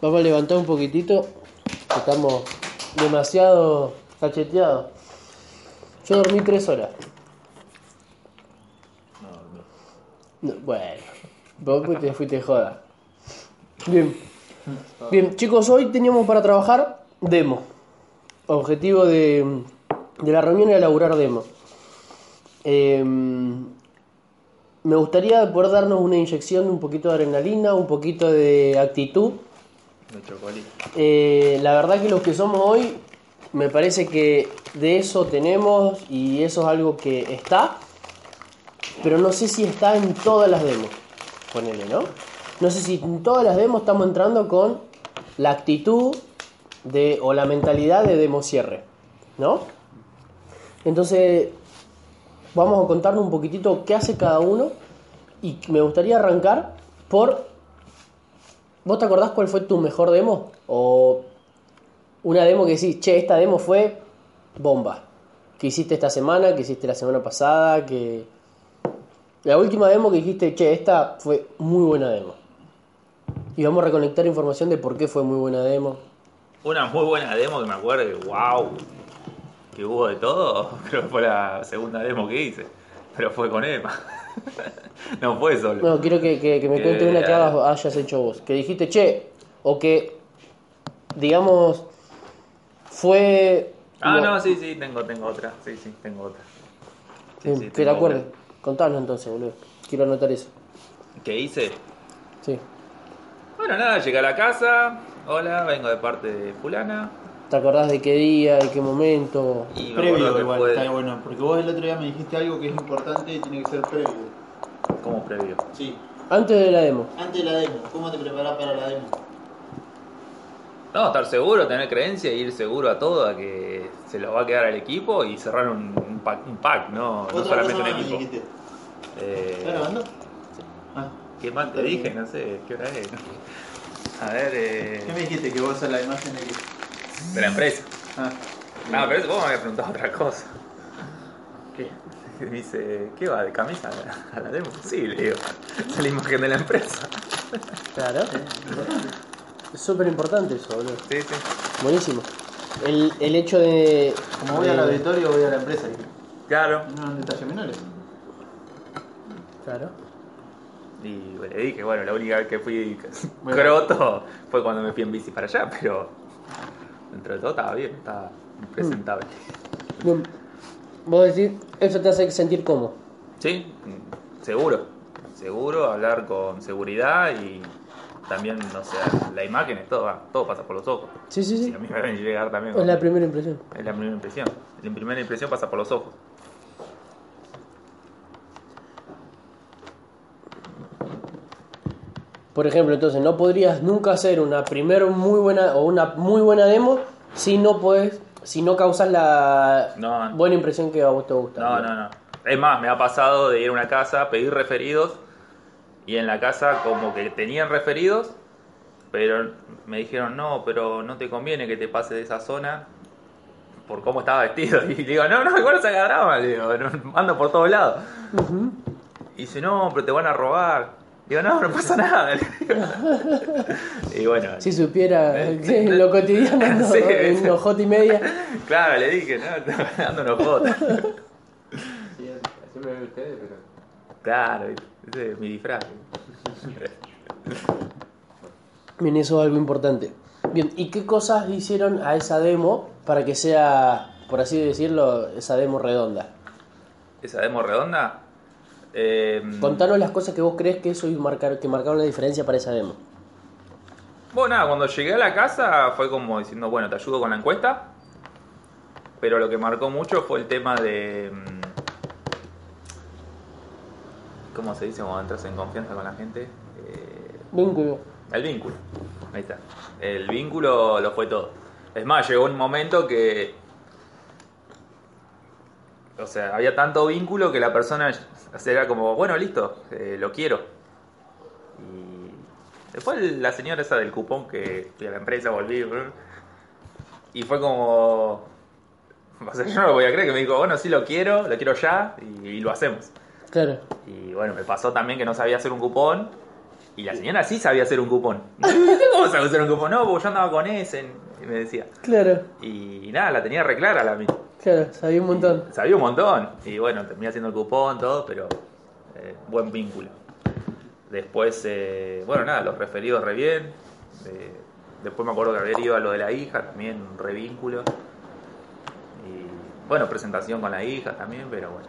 Vamos a levantar un poquitito. Estamos demasiado cacheteados. Yo dormí tres horas. No, bueno, vos te fuiste joda. Bien. Bien, chicos, hoy teníamos para trabajar demo. Objetivo de, de la reunión era elaborar demo. Eh, me gustaría poder darnos una inyección de un poquito de adrenalina, un poquito de actitud. Eh, la verdad que los que somos hoy, me parece que de eso tenemos y eso es algo que está, pero no sé si está en todas las demos. Ponele, ¿no? No sé si en todas las demos estamos entrando con la actitud de, o la mentalidad de demo cierre, ¿no? Entonces, vamos a contarnos un poquitito qué hace cada uno y me gustaría arrancar por ¿Vos te acordás cuál fue tu mejor demo? O una demo que decís, che, esta demo fue bomba. Que hiciste esta semana, que hiciste la semana pasada, que... La última demo que dijiste, che, esta fue muy buena demo. Y vamos a reconectar información de por qué fue muy buena demo. Una muy buena demo que me acuerdo wow, que hubo de todo. Creo que fue la segunda demo que hice. Pero fue con Emma. no fue solo. No, quiero que, que- que me cuentes una que hagas- hayas hecho vos. Que dijiste, che, o que, digamos, fue... Ah, lo- no, sí, sí, tengo, tengo otra. Sí, sí, tengo otra. Sí, que te acuerdes. una. Contanos entonces, boludo. Quiero anotar eso. ¿Qué hice? Sí. Bueno, nada, llegué a la casa. Hola, vengo de parte de fulana. ¿Te acordás de qué día, de qué momento? Y Previo que igual, fue está bueno, porque vos el otro día me dijiste algo que es importante y tiene que ser previo. Como previo. Sí, Antes de la demo. antes de la demo, ¿cómo te preparás para la demo? No, estar seguro, tener creencia y ir seguro a todo, a que se lo va a quedar al equipo y cerrar un, un pack, un pack, no, no solamente un equipo. dijiste. Eh, ¿Estás grabando? Ah, ¿Qué más te dije? No sé, ¿qué hora es? A ver, eh, ¿Qué me dijiste? Que vos a la imagen de de la empresa. Ah, No, pero eso vos me habías preguntado otra cosa. Me dice, ¿qué va? ¿De camisa a la, demo? Sí, le digo, es la imagen de la empresa. Claro. Es súper importante eso, boludo. Sí, sí. Buenísimo. El, el hecho de. Como voy de- al auditorio, voy a la empresa. Claro. No eran detalles menores. Claro. Y le dije, bueno, la única vez que fui Bueno. croto fue cuando me fui en bici para allá, pero dentro de todo estaba bien, estaba presentable. Bien. Vos decís, eso te hace sentir cómodo. Sí, seguro, seguro, hablar con seguridad y también, no sé, la imagen, es todo, va, todo pasa por los ojos. Sí, sí, Sí, a mí me llegar también. Es la primera impresión. es la primera impresión. La primera impresión pasa por los ojos. Por ejemplo, entonces no podrías nunca hacer una primer muy buena o una muy buena demo si no puedes, si no causas la No. buena impresión que a vos te gusta. No, no, no. Es más, me ha pasado de ir a una casa, pedir referidos y en la casa como que tenían referidos, pero me dijeron, no, pero no te conviene que te pase de esa zona por cómo estaba vestido. Y digo, no, no, igual no se le digo, ando por todos lados. Y dice, no, pero te van a robar. Digo, no, no pasa nada. le digo. y bueno, Si supiera Eh, que lo cotidiano ando Sí, en y media. claro, le dije, no, unos votos. Sí, así me ven ustedes, pero. claro, ese es mi disfraz. Bien, eso es algo importante. Bien, ¿y qué cosas hicieron a esa demo para que sea, por así decirlo, esa demo redonda? Esa demo redonda. Eh, Contanos las cosas que vos crees que eso marcar, que marcaron la diferencia para esa demo. Bueno, nada, cuando llegué a la casa fue como diciendo, bueno, te ayudo con la encuesta. Pero lo que marcó mucho fue el tema de. mm, ¿Cómo se dice cuando entras en confianza con la gente? Eh, Vínculo. el vínculo. Ahí está. El vínculo lo fue todo. Es más, llegó un momento que. O sea, había tanto vínculo que la persona era como, bueno, listo, eh, lo quiero. Y después la señora esa del cupón que fui a la empresa, volví. Y fue como. O sea, yo no lo voy a creer que me dijo, bueno, sí lo quiero, lo quiero ya y, y lo hacemos. Claro. Y bueno, me pasó también que no sabía hacer un cupón Y la señora sí sabía hacer un cupón. ¿Cómo sabe hacer un cupón? No, porque yo andaba con ese, y me decía. Claro, Y nada, la tenía reclara la mina. Claro, sabía un montón. Sabía un montón. Y bueno, terminé haciendo el cupón, todo, pero eh, buen vínculo. Después, eh, bueno, nada, los referidos re bien. Eh, después me acuerdo que había ido a lo de la hija, también re vínculo. Y bueno, presentación con la hija también, pero bueno.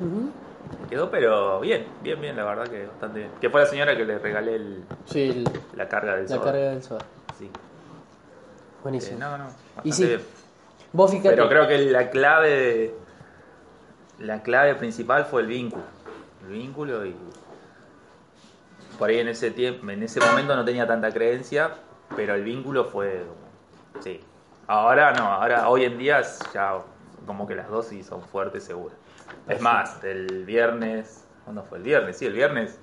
no. Quedó, pero bien, bien, bien, la verdad que bastante bien. Que fue la señora que le regalé el- Sí, el- la carga del la soda. carga del soda. Sí. Eh, Buenísimo. no, no, bastante Y sí, bien. Vos fíjate. Pero creo que la clave la clave principal fue el vínculo. El vínculo y por ahí en ese tiempo, en ese momento no tenía tanta creencia, pero el vínculo fue sí. Ahora no, ahora hoy en día ya como que las dosis son fuertes seguras. Es más, el viernes, ¿cuándo fue el viernes? Sí, el viernes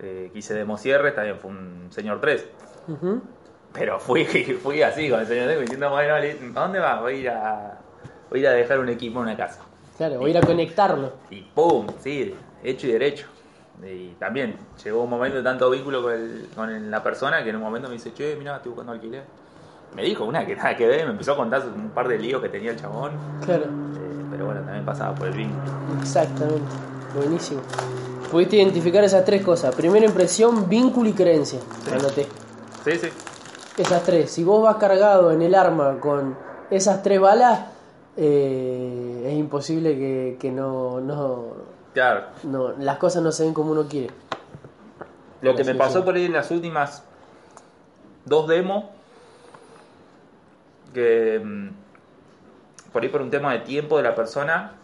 eh, quise demo cierre, también fue un señor 3. Ujú. Pero fui, fui así con el señor Deco diciendo, bueno, ¿a dónde vas? Voy a ir a, voy a, ir a dejar un equipo en una casa. Claro, voy a ir a conectarlo. Y ¡pum! Sí, hecho y derecho. Y también llegó un momento de tanto vínculo con, el- con la persona que en un momento me dice, che, mira, estoy buscando alquiler. Me dijo una que nada que ver, me empezó a contar un par de líos que tenía el chabón. Claro, Eh, pero bueno, también pasaba por el vínculo. exactamente. Buenísimo. Pudiste identificar esas tres cosas. Primera impresión, vínculo y creencia. Anoté. Sí, sí. Esas tres. Si vos vas cargado en el arma con esas tres balas, eh, es imposible que, que no, no, Claro, no, las cosas no se den como uno quiere. Lo que me pasó por ahí en las últimas dos demos, que mm, por ahí por un tema de tiempo de la persona,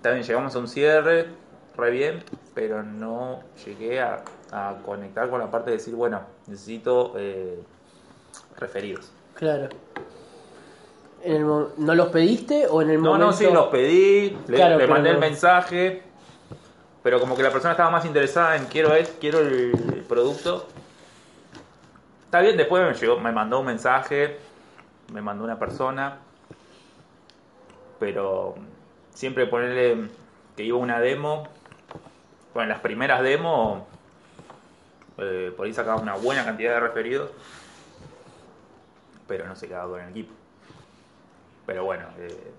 también llegamos a un cierre, re bien, pero no llegué a, a conectar con la parte de decir, bueno, necesito eh, referidos. Claro. En el mo- ¿No los pediste o en el No, momento? no, sí, los pedí, le, Claro, le pero mandé no- el mensaje, pero como que la persona estaba más interesada en quiero es, quiero el, el producto. Está bien, después me llegó, me mandó un mensaje, me mandó una persona, pero siempre ponerle que iba una demo, bueno, en las primeras demos, eh, por ahí sacaba una buena cantidad de referidos, pero no se quedaba con el equipo. Pero bueno, eh,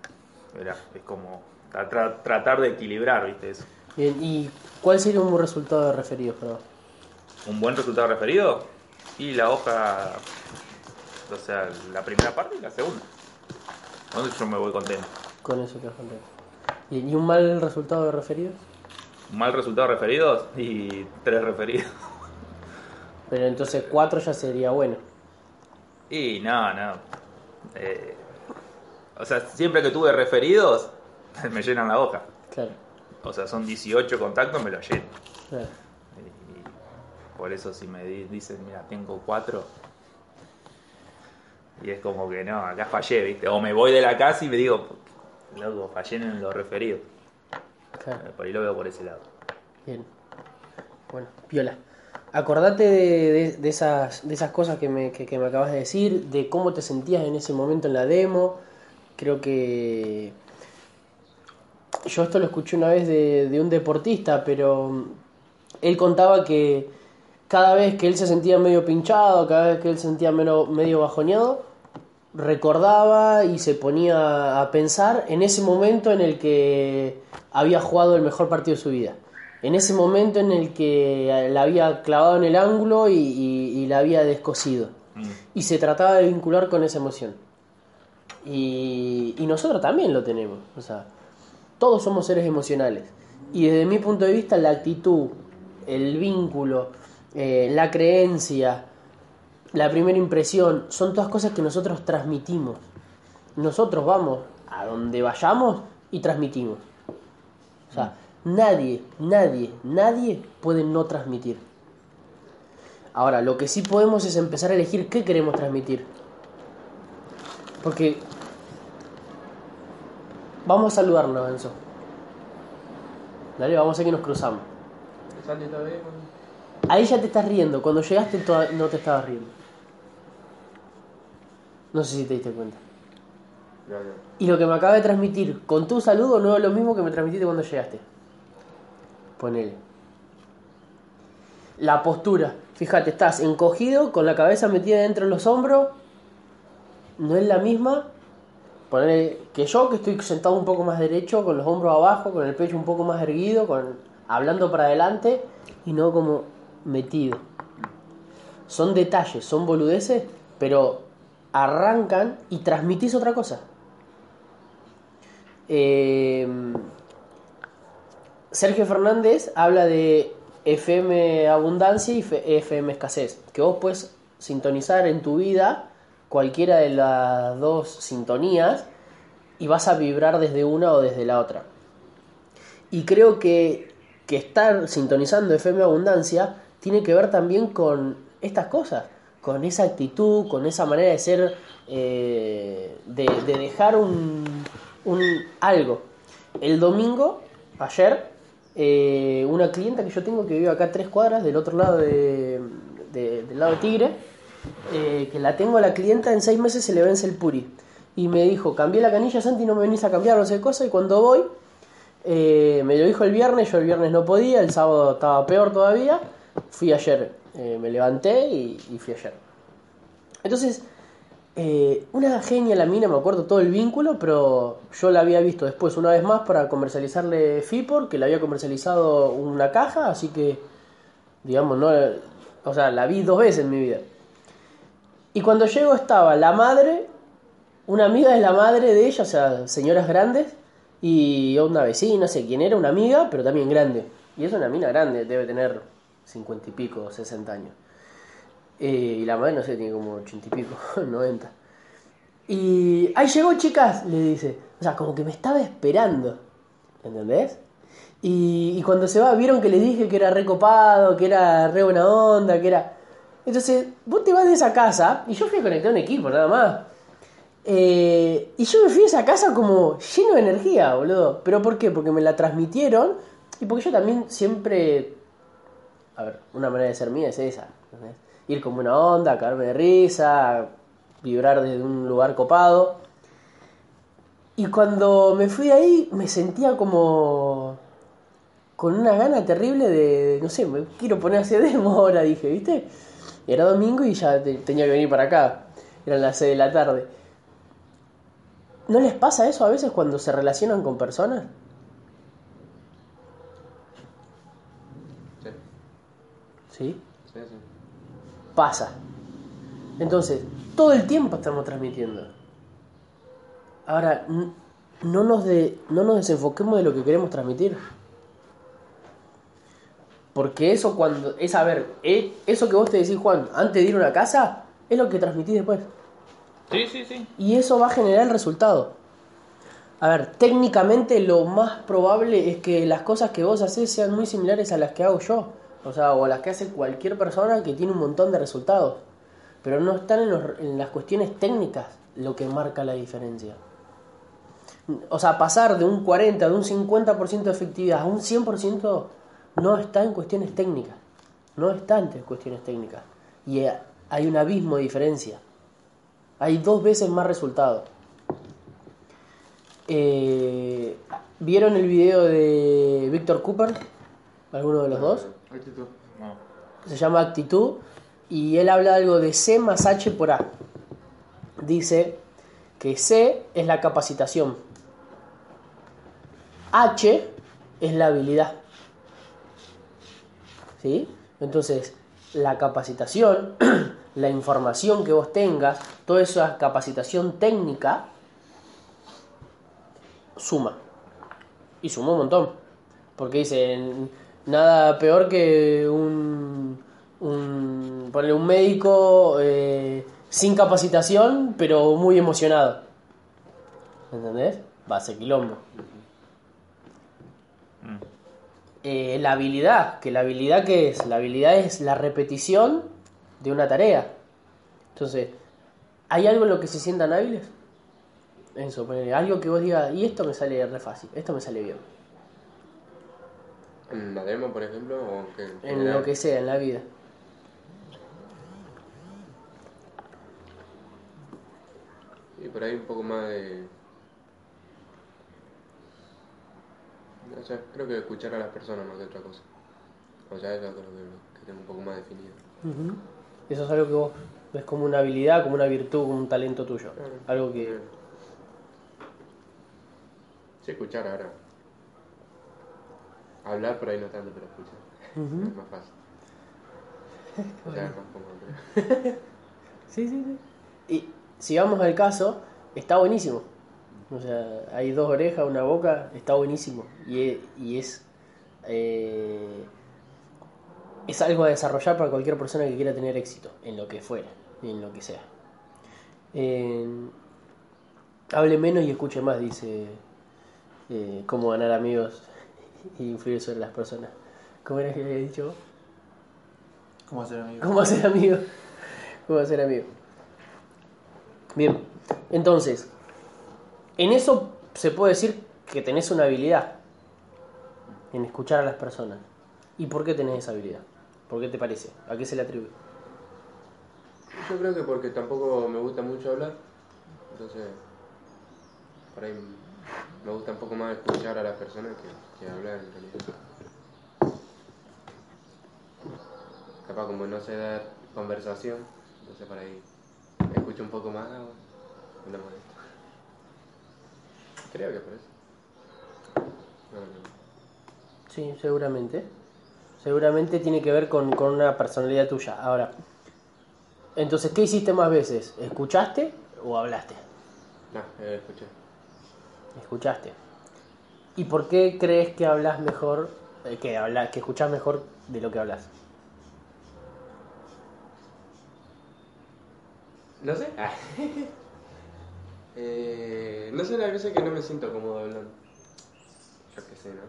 era, es como tra- tra- tratar de equilibrar, ¿viste? Eso. Bien, ¿y cuál sería un buen resultado de referidos para? Un buen resultado referido y la hoja, o sea, la primera parte y la segunda. Entonces yo me voy contento. Con eso que contento. ¿y un mal resultado de referidos? Un mal resultado referidos y tres referidos. Pero entonces cuatro ya sería bueno. Y no, no. Eh, o sea, siempre que tuve referidos, me llenan la hoja. Claro, O sea, son 18 contactos, me lo lleno. claro. Y por eso si me di- dicen, mira, tengo cuatro. Y es como que no, acá fallé, ¿viste? O me voy de la casa y me digo, loco, fallé en los referidos. claro. Por ahí lo veo por ese lado. Bien. Bueno, piola. Acordate de, de- esas, de esas cosas que me, que me acabas de decir, de cómo te sentías en ese momento en la demo. Creo que. Yo esto lo escuché una vez de, de un deportista, pero él contaba que cada vez que él se sentía medio pinchado, cada vez que él se sentía medio, medio bajoneado, recordaba y se ponía a pensar en ese momento en el que había jugado el mejor partido de su vida. En ese momento en el que la había clavado en el ángulo y, y- y la había descosido. Mm. Y se trataba de vincular con esa emoción. Y, y nosotros también lo tenemos. O sea, todos somos seres emocionales. Y desde mi punto de vista, la actitud, el vínculo, eh, la creencia, la primera impresión, son todas cosas que nosotros transmitimos. Nosotros vamos a donde vayamos y transmitimos. O sea, nadie, nadie, nadie puede no transmitir. Ahora, lo que sí podemos es empezar a elegir qué queremos transmitir. Porque vamos a saludarnos, Enzo. Dale, vamos a que nos cruzamos. Ahí ya te estás riendo. Cuando llegaste no te estabas riendo. No sé si te diste cuenta. Y lo que me acaba de transmitir con tu saludo no es lo mismo que me transmitiste cuando llegaste. Ponele. La postura. Fíjate, estás encogido, con la cabeza metida dentro de los hombros. No es la misma Ponele que yo, que estoy sentado un poco más derecho, con los hombros abajo, con el pecho un poco más erguido, con, hablando para adelante y no como metido. Son detalles, son boludeces, pero arrancan y transmitís otra cosa. Eh, Sergio Fernández habla de FM abundancia y FM escasez, que vos puedes sintonizar en tu vida cualquiera de las dos sintonías y vas a vibrar desde una o desde la otra. Y creo que, que estar sintonizando FM abundancia tiene que ver también con estas cosas, con esa actitud, con esa manera de ser, eh, de, de dejar un, un algo. El domingo, ayer, eh, una clienta que yo tengo que vive acá a tres cuadras del otro lado de, de- del lado de Tigre, eh, que la tengo a la clienta en seis meses se le vence el puri. Y me dijo, cambié la canilla Santi, no me venís a cambiar, no sé qué cosa, y cuando voy, eh, me lo dijo el viernes, yo el viernes no podía, el sábado estaba peor todavía, fui ayer, me levanté y, y fui ayer. Entonces, eh, una genia la mina, me acuerdo todo el vínculo, pero yo la había visto después una vez más para comercializarle FIPOR, que le había comercializado una caja, así que, digamos, no, o sea, la vi dos veces en mi vida. Y cuando llego estaba la madre, una amiga de la madre de ella, o sea, señoras grandes, y una vecina, no sé quién era, una amiga, pero también grande. Y es una mina grande, debe tener cincuenta y pico, sesenta años. Eh, y la madre, no sé, tiene como ochenta y pico, noventa. Y ahí llegó, chicas, le dice. O sea, como que me estaba esperando. ¿Entendés? Y, y cuando se va, vieron que le dije que era recopado, que era re buena onda, que era. Entonces, vos te vas de esa casa, y yo fui a conectar un equipo, nada más. Eh, y yo me fui a esa casa como lleno de energía, boludo. ¿Pero por qué? Porque me la transmitieron y porque yo también siempre. A ver, una manera de ser mía es esa. ¿entendés? Ir con buena onda, caerme de risa, vibrar desde un lugar copado. Y cuando me fui de ahí, me sentía como. con una gana terrible de. no sé, me quiero poner a hacer demo ahora, dije, ¿viste? Era domingo y ya te- tenía que venir para acá. Eran las 6 de la tarde. ¿No les pasa eso a veces cuando se relacionan con personas? Sí, ¿Sí? Pasa. Entonces, todo el tiempo estamos transmitiendo. Ahora, no nos, de, no nos desenfoquemos de lo que queremos transmitir. Porque eso cuando... Es, a ver, eh, eso que vos te decís, Juan, antes de ir a una casa, es lo que transmitís después. Sí, sí, sí. Y eso va a generar el resultado. A ver, técnicamente lo más probable es que las cosas que vos haces sean muy similares a las que hago yo. O sea, o las que hace cualquier persona que tiene un montón de resultados. Pero no están en, los- las cuestiones técnicas lo que marca la diferencia. O sea, pasar de un 40, de un 50% de efectividad a un 100% no está en cuestiones técnicas. No está en cuestiones técnicas. Y eh, hay un abismo de diferencia. Hay dos veces más resultados. Eh, ¿Vieron el video de Víctor Cooper? ¿Alguno de los dos? Actitud. No. Se llama Actitud. Y él habla algo de C más H por A. Dice que C es la capacitación. H es la habilidad. ¿Sí? Entonces, la capacitación, la información que vos tengas, toda esa capacitación técnica, suma. Y suma un montón. Porque dicen, nada peor que un, un, un médico eh, sin capacitación, pero muy emocionado. ¿Entendés? Va a ser quilombo. Mm. Eh, la habilidad, que la habilidad que es, la habilidad es la repetición de una tarea. Entonces, ¿hay algo en lo que se sientan hábiles? Eso, ponele, algo que vos digas, y esto me sale re fácil, esto me sale bien. ¿En la demo, por ejemplo? O que En lo que sea, en la vida. Y por ahí un poco más de... Creo que escuchar a las personas más que otra cosa. O sea, eso creo que, que tengo un poco más definido. Eso es algo que vos ves como una habilidad, como una virtud, como un talento tuyo. Claro. Algo que... Sí, escuchar ahora. Hablar por ahí no tanto, pero escuchar. Es más fácil. O sea, es más cómodo. Sí, sí, sí. Y si vamos al caso, está buenísimo. O sea, hay dos orejas, una boca, está buenísimo. Y, e- y es. eh, es algo a desarrollar para cualquier persona que quiera tener éxito, en lo que fuera, en lo que sea. Eh, hable menos y escuche más, dice. eh, cómo ganar amigos e influir sobre las personas. ¿Cómo era que había dicho vos? ¿Cómo hacer amigo? ¿Cómo hacer amigo? ¿Cómo hacer amigo? Bien, entonces, en eso se puede decir que tenés una habilidad en escuchar a las personas. ¿Y por qué tenés esa habilidad? ¿Por qué te parece? ¿A qué se le atribuye? Yo creo que porque tampoco me gusta mucho hablar. Entonces, por ahí me gusta un poco más escuchar a las personas que, que hablar en realidad. Capaz como no sé dar conversación, entonces por ahí escucho un poco más, me molesta. Creo que por eso. No, no. Sí, seguramente. Seguramente tiene que ver con, con una personalidad tuya. Ahora, entonces, ¿qué hiciste más veces? ¿Escuchaste o hablaste? No, eh, escuché. Escuchaste. ¿Y por qué crees que hablas mejor, eh, que habla, que escuchas mejor de lo que hablas? No sé. Ah. eh, no sé, la veces que no me siento cómodo hablando. Yo qué sé, ¿no?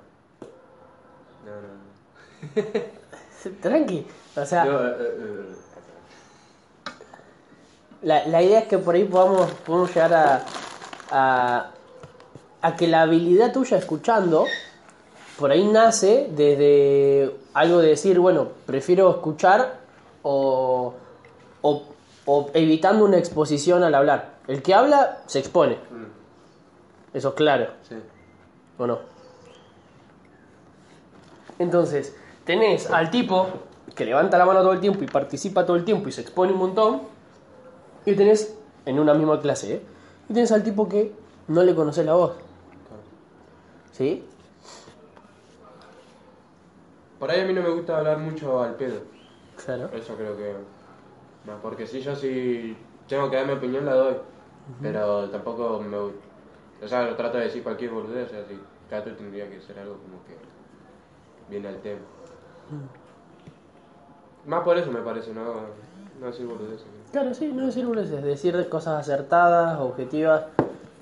No, no, no. Tranqui. O sea, No, eh. la, la idea es que por ahí podamos, podamos llegar a, a, a que la habilidad tuya escuchando, por ahí nace desde algo de decir, bueno, prefiero escuchar o, o, o evitando una exposición al hablar. El que habla se expone, Mm, eso es claro. sí. ¿O no? Entonces, tenés al tipo que levanta la mano todo el tiempo y participa todo el tiempo y se expone un montón. Y tenés, en una misma clase, ¿eh? Y tenés al tipo que no le conoces la voz. ¿Sí? Por ahí a mí no me gusta hablar mucho al pedo. Claro. Eso creo que. No, porque si yo si tengo que dar mi opinión la doy. Pero tampoco me gusta. O sea, trato de decir cualquier boludez, o sea, si trato tendría que ser algo como que viene al tema. Más por eso me parece, no, no decir boludeces. ¿no? Claro, sí, no decir boludeces, decir cosas acertadas, objetivas.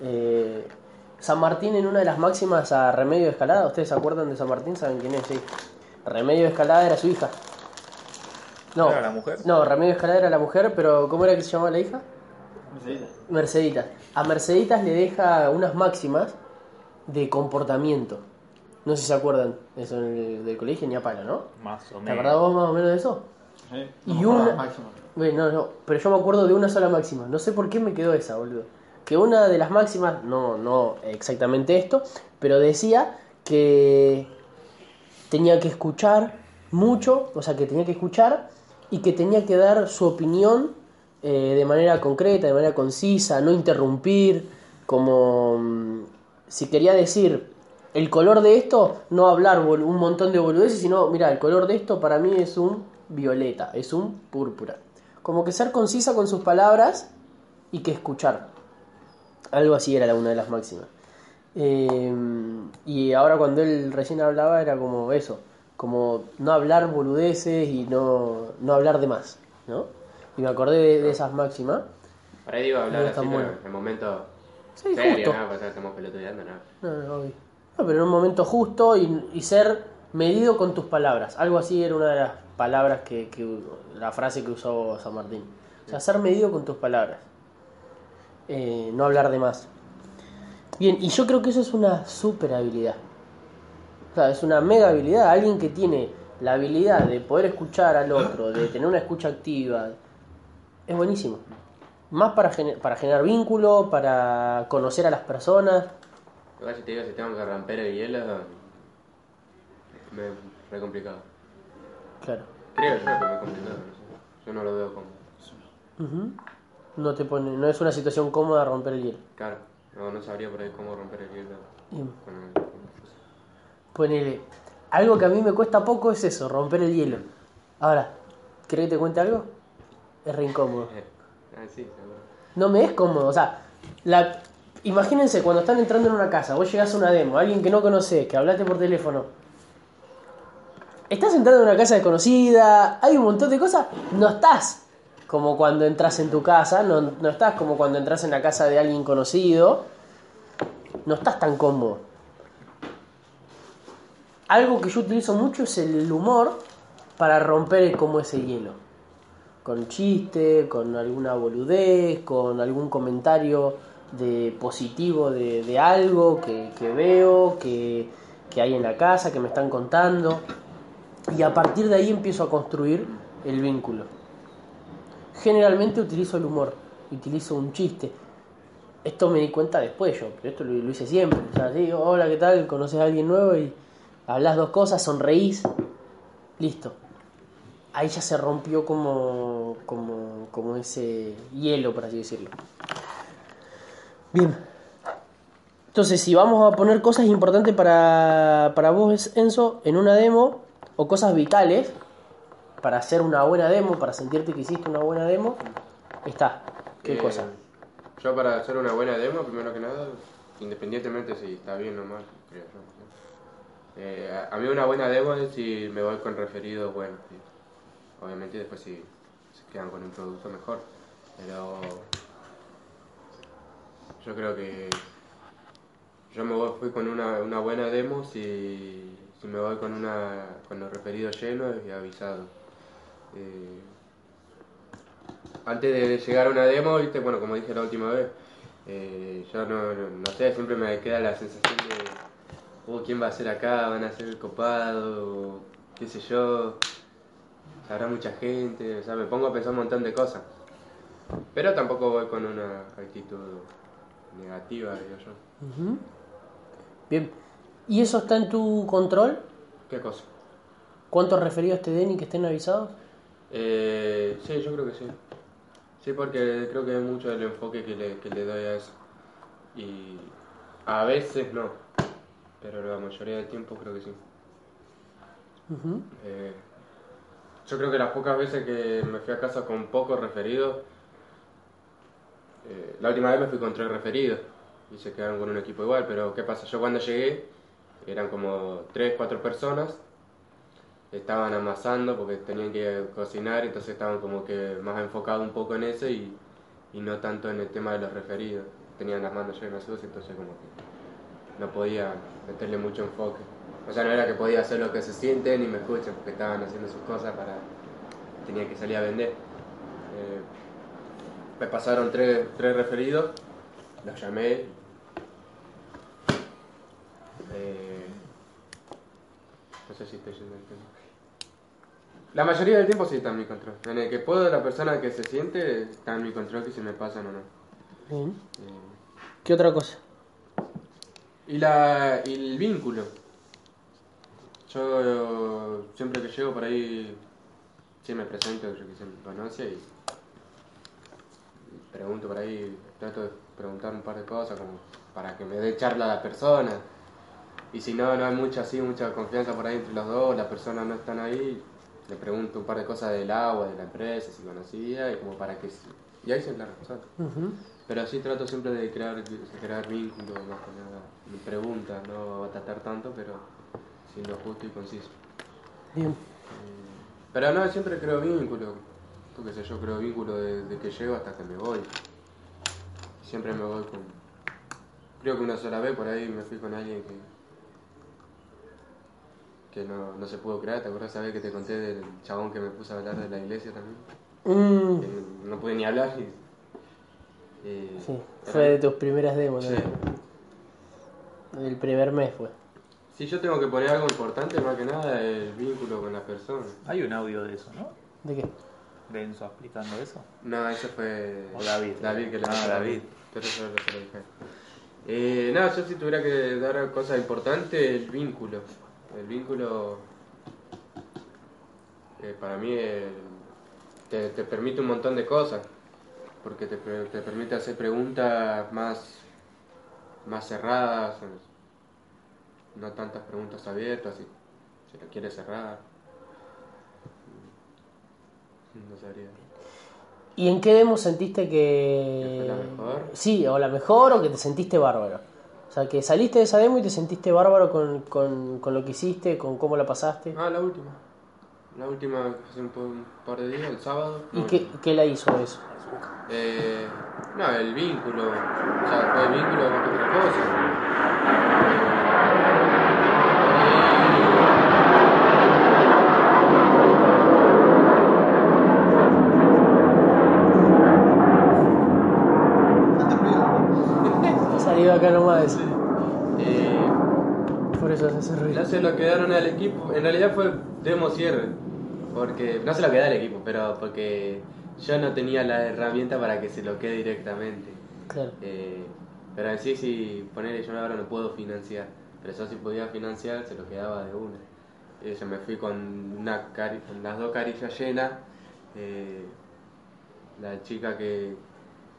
Eh, San Martín en una de las máximas a Remedio de Escalada, ¿ustedes se acuerdan de San Martín? ¿Saben quién es? Sí. Remedio de Escalada era su hija. No, ¿Era la mujer? No, Remedio de Escalada era la mujer, pero ¿cómo era que se llamaba la hija? Mercedita. Merceditas. A Merceditas le deja unas máximas de comportamiento. No sé si se acuerdan de eso el- del colegio ni a palo, ¿no? Más o ¿Te menos. acordás vos más o menos de eso? Sí. Y No me acuerdo una-. Bueno, no, no, pero yo me acuerdo de una sola máxima. No sé por qué me quedó esa, boludo. Que una de las máximas, no, no exactamente esto, pero decía que tenía que escuchar mucho, o sea, que tenía que escuchar y que tenía que dar su opinión eh, de manera concreta, de manera concisa, no interrumpir, como mm, si quería decir el color de esto, no hablar un montón de boludeces, sino, mira, el color de esto para mí es un violeta, es un púrpura. Como que ser concisa con sus palabras y que escuchar. Algo así era la- una de las máximas. Eh, y ahora cuando él recién hablaba era como eso, como no hablar boludeces y no, no hablar de más, ¿no? Y me acordé de, de esas máximas. Por ahí digo hablar así, bueno. en el momento Sí, serio, justo. ¿no? Estamos pelotudeando, ¿no? No, no, obvio. No, pero en un momento justo y, y ser medido con tus palabras. Algo así era una de las palabras que, que- la frase que usó San Martín. O sea, ser medido con tus palabras. Eh, no hablar de más. Bien, y yo creo que eso es una super habilidad. O sea, es una mega habilidad. Alguien que tiene la habilidad de poder escuchar al otro, de tener una escucha activa, es buenísimo. Más para, gener- para generar vínculo, para conocer a las personas. Igual si te digo si tengo que romper el hielo, me re complicado. Claro. Creo yo que me complicado, no sé. Yo no lo veo como. No te pone, no es una situación cómoda romper el hielo. Claro, no, no sabría por ahí cómo romper el hielo Bien. con el- con el- Ponele. Algo que a mí me cuesta poco es eso, romper el hielo. Ahora, ¿querés que te cuente algo? Es re incómodo. Eh, Ah, sí, seguro. No me es cómodo, o sea, la... imagínense cuando están entrando en una casa, vos llegás a una demo, alguien que no conoces, que hablaste por teléfono. Estás entrando en una casa desconocida, hay un montón de cosas, no estás como cuando entras en tu casa, no, no estás como cuando entras en la casa de alguien conocido, no estás tan cómodo. Algo que yo utilizo mucho es el humor para romper como ese hielo con chiste, con alguna boludez, con algún comentario de positivo de, de algo que, que veo, que, que hay en la casa, que me están contando. Y a partir de ahí empiezo a construir el vínculo. Generalmente utilizo el humor, utilizo un chiste. Esto me di cuenta después yo, pero esto lo, hice siempre. O sea, digo, hola, ¿qué tal? Conoces a alguien nuevo y hablas dos cosas, sonreís, listo ahí ya se rompió como, como, como ese hielo, por así decirlo. Bien. Entonces, si vamos a poner cosas importantes para, para vos, Enzo, en una demo, o cosas vitales, para hacer una buena demo, para sentirte que hiciste una buena demo, está. ¿Qué Eh, cosa? Yo para hacer una buena demo, primero que nada, independientemente si está bien o mal, creo yo. Eh, a- mí una buena demo es si me voy con referidos buenos. ¿sí? Obviamente después si se quedan con un producto mejor. Pero yo creo que yo me voy, fui con una, una buena demo si, si me voy con una con los referidos llenos y avisados. Eh, antes de llegar a una demo, viste, bueno, como dije la última vez, eh, yo no, no, no sé, siempre me queda la sensación de, "Uh, ¿quién va a ser acá? ¿Van a ser el copado? ¿Qué sé yo? Habrá mucha gente, o sea, me pongo a pensar un montón de cosas. Pero tampoco voy con una actitud negativa, digo yo. Bien. ¿Y eso está en tu control? ¿Qué cosa? ¿Cuántos referidos te den y que estén avisados? Eh, sí, yo creo que sí. Sí, porque creo que es mucho el enfoque que le, que le doy a eso. Y a veces no, pero la mayoría del tiempo creo que sí. Eh, yo creo que las pocas veces que me fui a casa con pocos referidos, eh, la última vez me fui con tres referidos y se quedaron con un equipo igual, pero ¿qué pasa? Yo cuando llegué eran como tres, cuatro personas, estaban amasando porque tenían que cocinar, entonces estaban como que más enfocados un poco en eso y, y no tanto en el tema de los referidos. Tenían las manos llenas sucias, entonces como que no podía meterle mucho enfoque. O sea, no era que podía hacer lo que se sienten y me escuchen, porque estaban haciendo sus cosas para... Tenía que salir a vender. Eh, me pasaron tres, tres referidos, los llamé. Eh, no sé si estoy yendo al tema. La mayoría del tiempo sí está en mi control. En el que puedo, la persona que se siente está en mi control que si me pasan o no. Bien. Eh, ¿Qué otra cosa? Y, la, y el vínculo. Yo siempre que llego por ahí, sí me presento, yo que se me conoce y, y pregunto por ahí, trato de preguntar un par de cosas como para que me dé charla a la persona. Y si no, no hay mucha así, mucha confianza por ahí entre los dos, las personas no están ahí, le pregunto un par de cosas del agua, de la empresa, si conocía, y como para que... Y ahí se la. Ujú. Pero sí trato siempre de crear, de crear vínculos, más que nada. Me preguntas, no va a tratar tanto, pero siendo justo y conciso. Bien. Eh, Pero no, siempre creo vínculo. Tú qué sé, yo creo vínculo desde que llego hasta que me voy. Siempre me voy con... Creo que una sola vez por ahí me fui con alguien que... Que no, no se pudo crear. ¿Te acuerdas esa vez que te conté del chabón que me puso a hablar de la iglesia también? Mm, Que no, no pude ni hablar y... y- sí, fue de tus primeras demos, Sí. ¿no? El primer mes fue. Si yo tengo que poner algo importante, más que nada, el vínculo con la persona. Hay un audio de eso, ¿no? ¿De qué? De Enzo explicando eso. No, ese fue O David. David que le Ah, David. Pero eso lo se lo dije. Eh, nada, yo si tuviera que dar cosas importantes, el vínculo. El vínculo. que para mí eh, te, te permite un montón de cosas, porque te, te permite hacer preguntas más, más cerradas, no tantas preguntas abiertas, si, si lo quieres cerrar. No sabría. ¿Y en qué demo sentiste ¿Que que... fue la mejor? Sí, o la mejor o que te sentiste bárbaro. O sea, que saliste de esa demo y te sentiste bárbaro con, con, con lo que hiciste, con cómo la pasaste. Ah, la última. La última hace un, par de días, el sábado. ¿Y No, qué, qué la hizo eso? Eh, no, el vínculo. O sea, fue el vínculo que otra cosa. Bastante ruido. Salió acá nomás, Eh, por eso hace ese ruido. no se lo quedaron al equipo. En realidad fue demo cierre. Porque. No se lo quedó al equipo, pero porque yo no tenía la herramienta para que se lo quede directamente. Claro. Eh, pero en sí, si ponerle yo ahora no puedo financiar, pero yo si podía financiar se lo quedaba de una. Eh, yo me fui con, una cari- con las dos carillas llenas. eh, la chica que,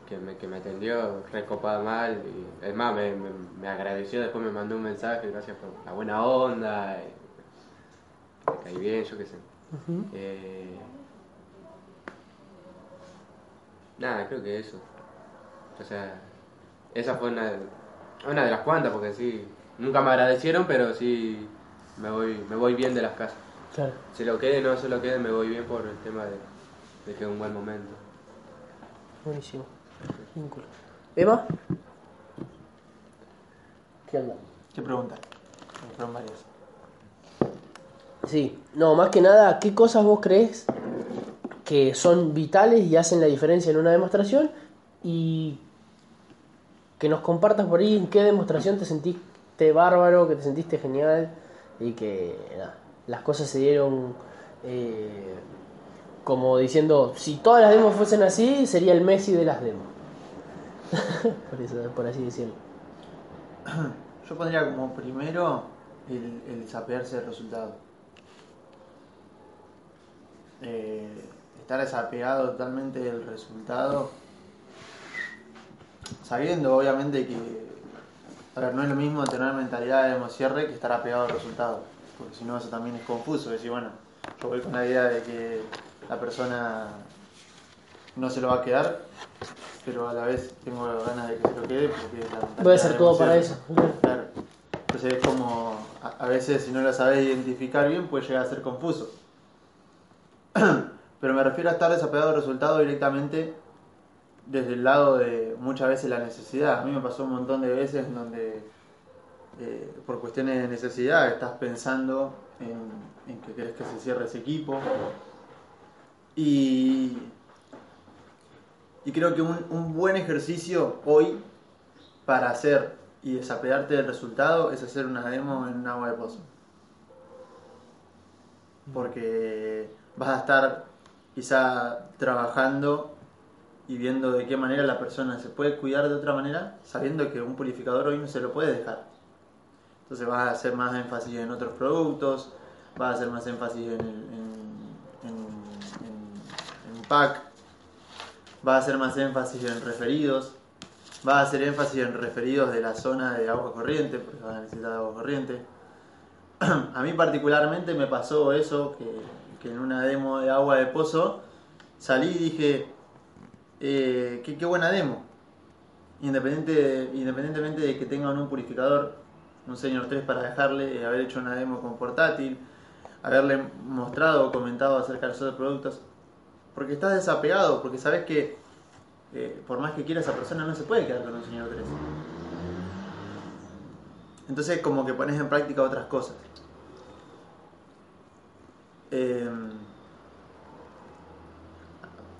que, me, que me atendió recopada mal, y, es más, me, me, me agradeció, después me mandó un mensaje, gracias por la buena onda, eh, que me caí bien, yo qué sé. Eh, nada, creo que eso. O sea, esa fue una, una de las cuantas, porque sí, nunca me agradecieron, pero sí me voy, me voy bien de las casas. Claro. Se lo quede, no se lo quede, me voy bien por el tema de, de que es un buen momento. Buenísimo. Vínculo. ¿Emma? ¿Qué onda? ¿Qué pregunta? Varias. Sí, no, más que nada, ¿qué cosas vos crees que son vitales y hacen la diferencia en una demostración? Y que nos compartas por ahí en qué demostración te sentiste bárbaro, que te sentiste genial y que nada, las cosas se dieron eh, como diciendo, si todas las demos fuesen así, sería el Messi de las demos. por, eso, por así decirlo. Yo pondría como primero el, el desapegarse del resultado. Eh, estar desapegado totalmente del resultado, sabiendo obviamente que, a no es lo mismo tener mentalidad de democierre que estar apegado al resultado, porque si no eso también es confuso, decir, bueno, yo voy con la idea de que la persona no se lo va a quedar, pero a la vez tengo ganas de que se lo quede porque la Voy a hacer todo para eso. Claro. Entonces es como, a, a veces si no lo sabes identificar bien puede llegar a ser confuso. Pero me refiero a estar desapegado del resultado directamente desde el lado de muchas veces la necesidad. A mí me pasó un montón de veces en donde eh, por cuestiones de necesidad estás pensando en, en que querés que se cierre ese equipo. Y, y creo que un, un buen ejercicio hoy para hacer y desapegarte del resultado es hacer una demo en un agua de pozo. Porque vas a estar quizá trabajando y viendo de qué manera la persona se puede cuidar de otra manera, sabiendo que un purificador hoy no se lo puede dejar. Entonces vas a hacer más énfasis en otros productos, vas a hacer más énfasis en, en- en- en pack, vas a hacer más énfasis en referidos, vas a hacer énfasis en referidos de la zona de agua corriente, porque vas a necesitar agua corriente. A mí particularmente me pasó eso, que, en una demo de agua de pozo salí y dije, eh, qué, qué buena demo. Independiente, independientemente de que tengan un purificador, un Senior 3 para dejarle, eh, haber hecho una demo con portátil, haberle mostrado o comentado acerca de los otros productos, porque estás desapegado, porque sabes que eh, por más que quiera esa persona no se puede quedar con un Senior 3. Entonces como que pones en práctica otras cosas. Eh,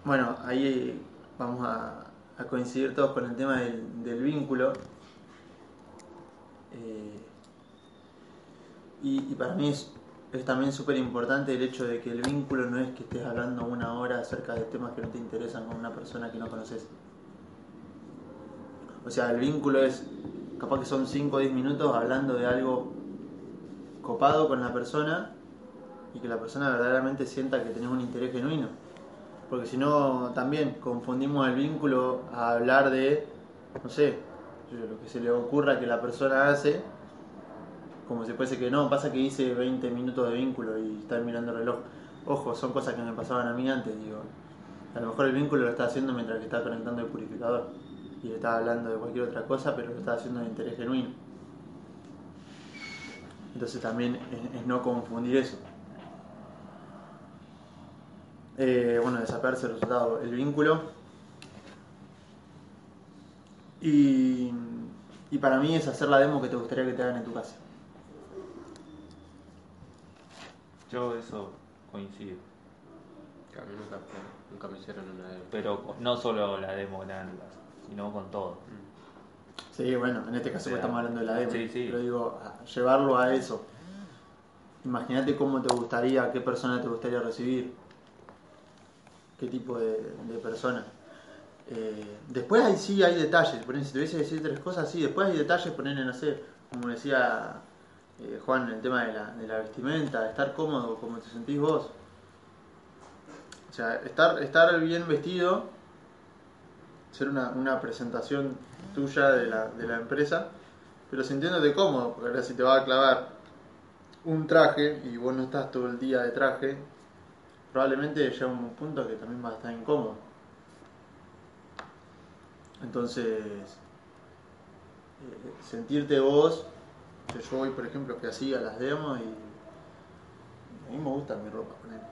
bueno, ahí vamos a, coincidir todos con el tema del, vínculo. Eh, y para mí es, es también súper importante el hecho de que el vínculo no es que estés hablando una hora acerca de temas que no te interesan con una persona que no conoces. O sea, el vínculo es, capaz que son 5 o 10 minutos hablando de algo copado con la persona y que la persona verdaderamente sienta que tenés un interés genuino. Porque si no, también confundimos el vínculo a hablar de, no sé, lo que se le ocurra que la persona hace, como si fuese que no, pasa que hice 20 minutos de vínculo y estar mirando el reloj. Ojo, son cosas que me pasaban a mí antes, digo. A lo mejor el vínculo lo está haciendo mientras que está conectando el purificador y le está hablando de cualquier otra cosa, pero lo está haciendo de interés genuino. Entonces también es, no confundir eso. Eh, bueno, desaparecer el resultado, el vínculo. Y para mí es hacer la demo que te gustaría que te hagan en tu casa. Yo eso coincido. Mí nunca, nunca me hicieron una demo. Pero no solo la demo grande, sino con todo. Sí, bueno, en este caso O sea, estamos hablando de la demo. sí, sí. Pero digo, llevarlo a eso. Imagínate cómo te gustaría, qué persona te gustaría recibir. Qué tipo de, de persona. Eh, después ahí sí hay detalles. Por ejemplo, si tuviese que decir tres cosas, sí. Después hay detalles, ponerle, no sé, como decía eh, Juan, el tema de la, de la vestimenta, estar cómodo, como te sentís vos. O sea, estar, estar bien vestido ser una, una presentación tuya de la, de la empresa, pero sintiéndote cómodo, porque ahora si te va a clavar un traje y vos no estás todo el día de traje, probablemente llega un punto que también vas a estar incómodo. Entonces, eh, sentirte vos, que yo hoy por ejemplo que hacía las demos y a mí me gusta mi ropa, ponele.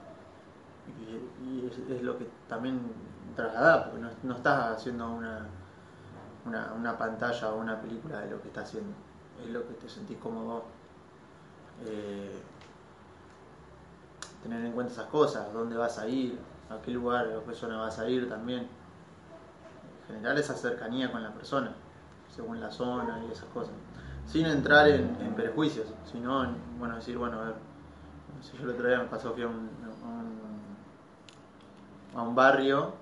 Y, y es, lo que también trasladar, porque no, estás haciendo una, una, una pantalla o una película de lo que estás haciendo, es lo que te sentís cómodo. Eh, tener en cuenta esas cosas, dónde vas a ir, a qué lugar o qué zona vas a ir también. Generar esa cercanía con la persona, según la zona y esas cosas. Sin entrar en, en prejuicios, sino en, bueno, decir, bueno, a ver, si yo el otro día me pasó, fui a un, a un, a un barrio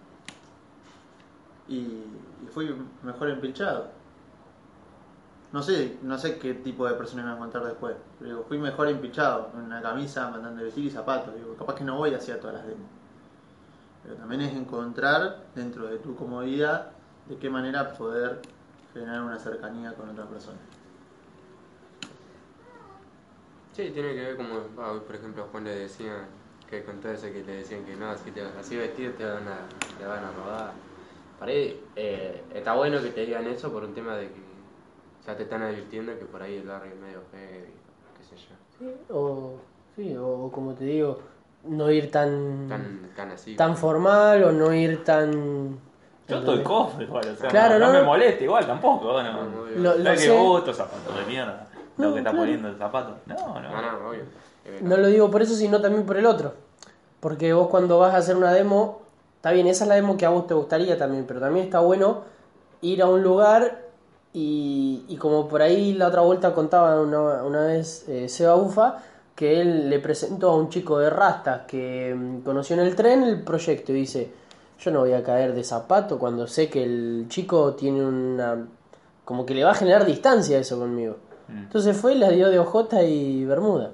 y, fui mejor empilchado. No sé, no sé qué tipo de persona me voy a encontrar después. Pero digo, fui mejor empilchado, con una camisa, mandando de vestir y zapatos. Digo, capaz que no voy hacia todas las demos. Pero también es encontrar dentro de tu comodidad de qué manera poder generar una cercanía con otra persona. Sí, tiene que ver como, ah, hoy, por ejemplo, a Juan le decían que con todo eso que le decían que no, así, te, así vestido te van a, te van a robar. Para ahí, eh, está bueno que te digan eso por un tema de que ya te están advirtiendo que por ahí el barrio es medio heavy, qué sé yo. Sí, o, sí, o como te digo, no ir tan, Tan, tan así. tan formal o no ir tan... Yo estoy cómodo igual, o sea, Claro, no, no no. me molesta igual tampoco. No, No. Lo- lo ¿Sabes qué sé. gusto, zapatos de mierda? Lo No, que está claro. poniendo el zapato. No, no. No, no, obvio. No lo digo por eso, sino también por el otro. Porque vos cuando vas a hacer una demo, está bien, esa es la demo que a vos te gustaría también, pero también está bueno ir a un lugar y, y como por ahí la otra vuelta contaba una, una vez eh, Seba Ufa, que él le presentó a un chico de Rastas que mm, conoció en el tren el proyecto y dice, yo no voy a caer de zapato cuando sé que el chico tiene una... como que le va a generar distancia eso conmigo. Mm. Entonces fue y la dio de ojota y bermuda.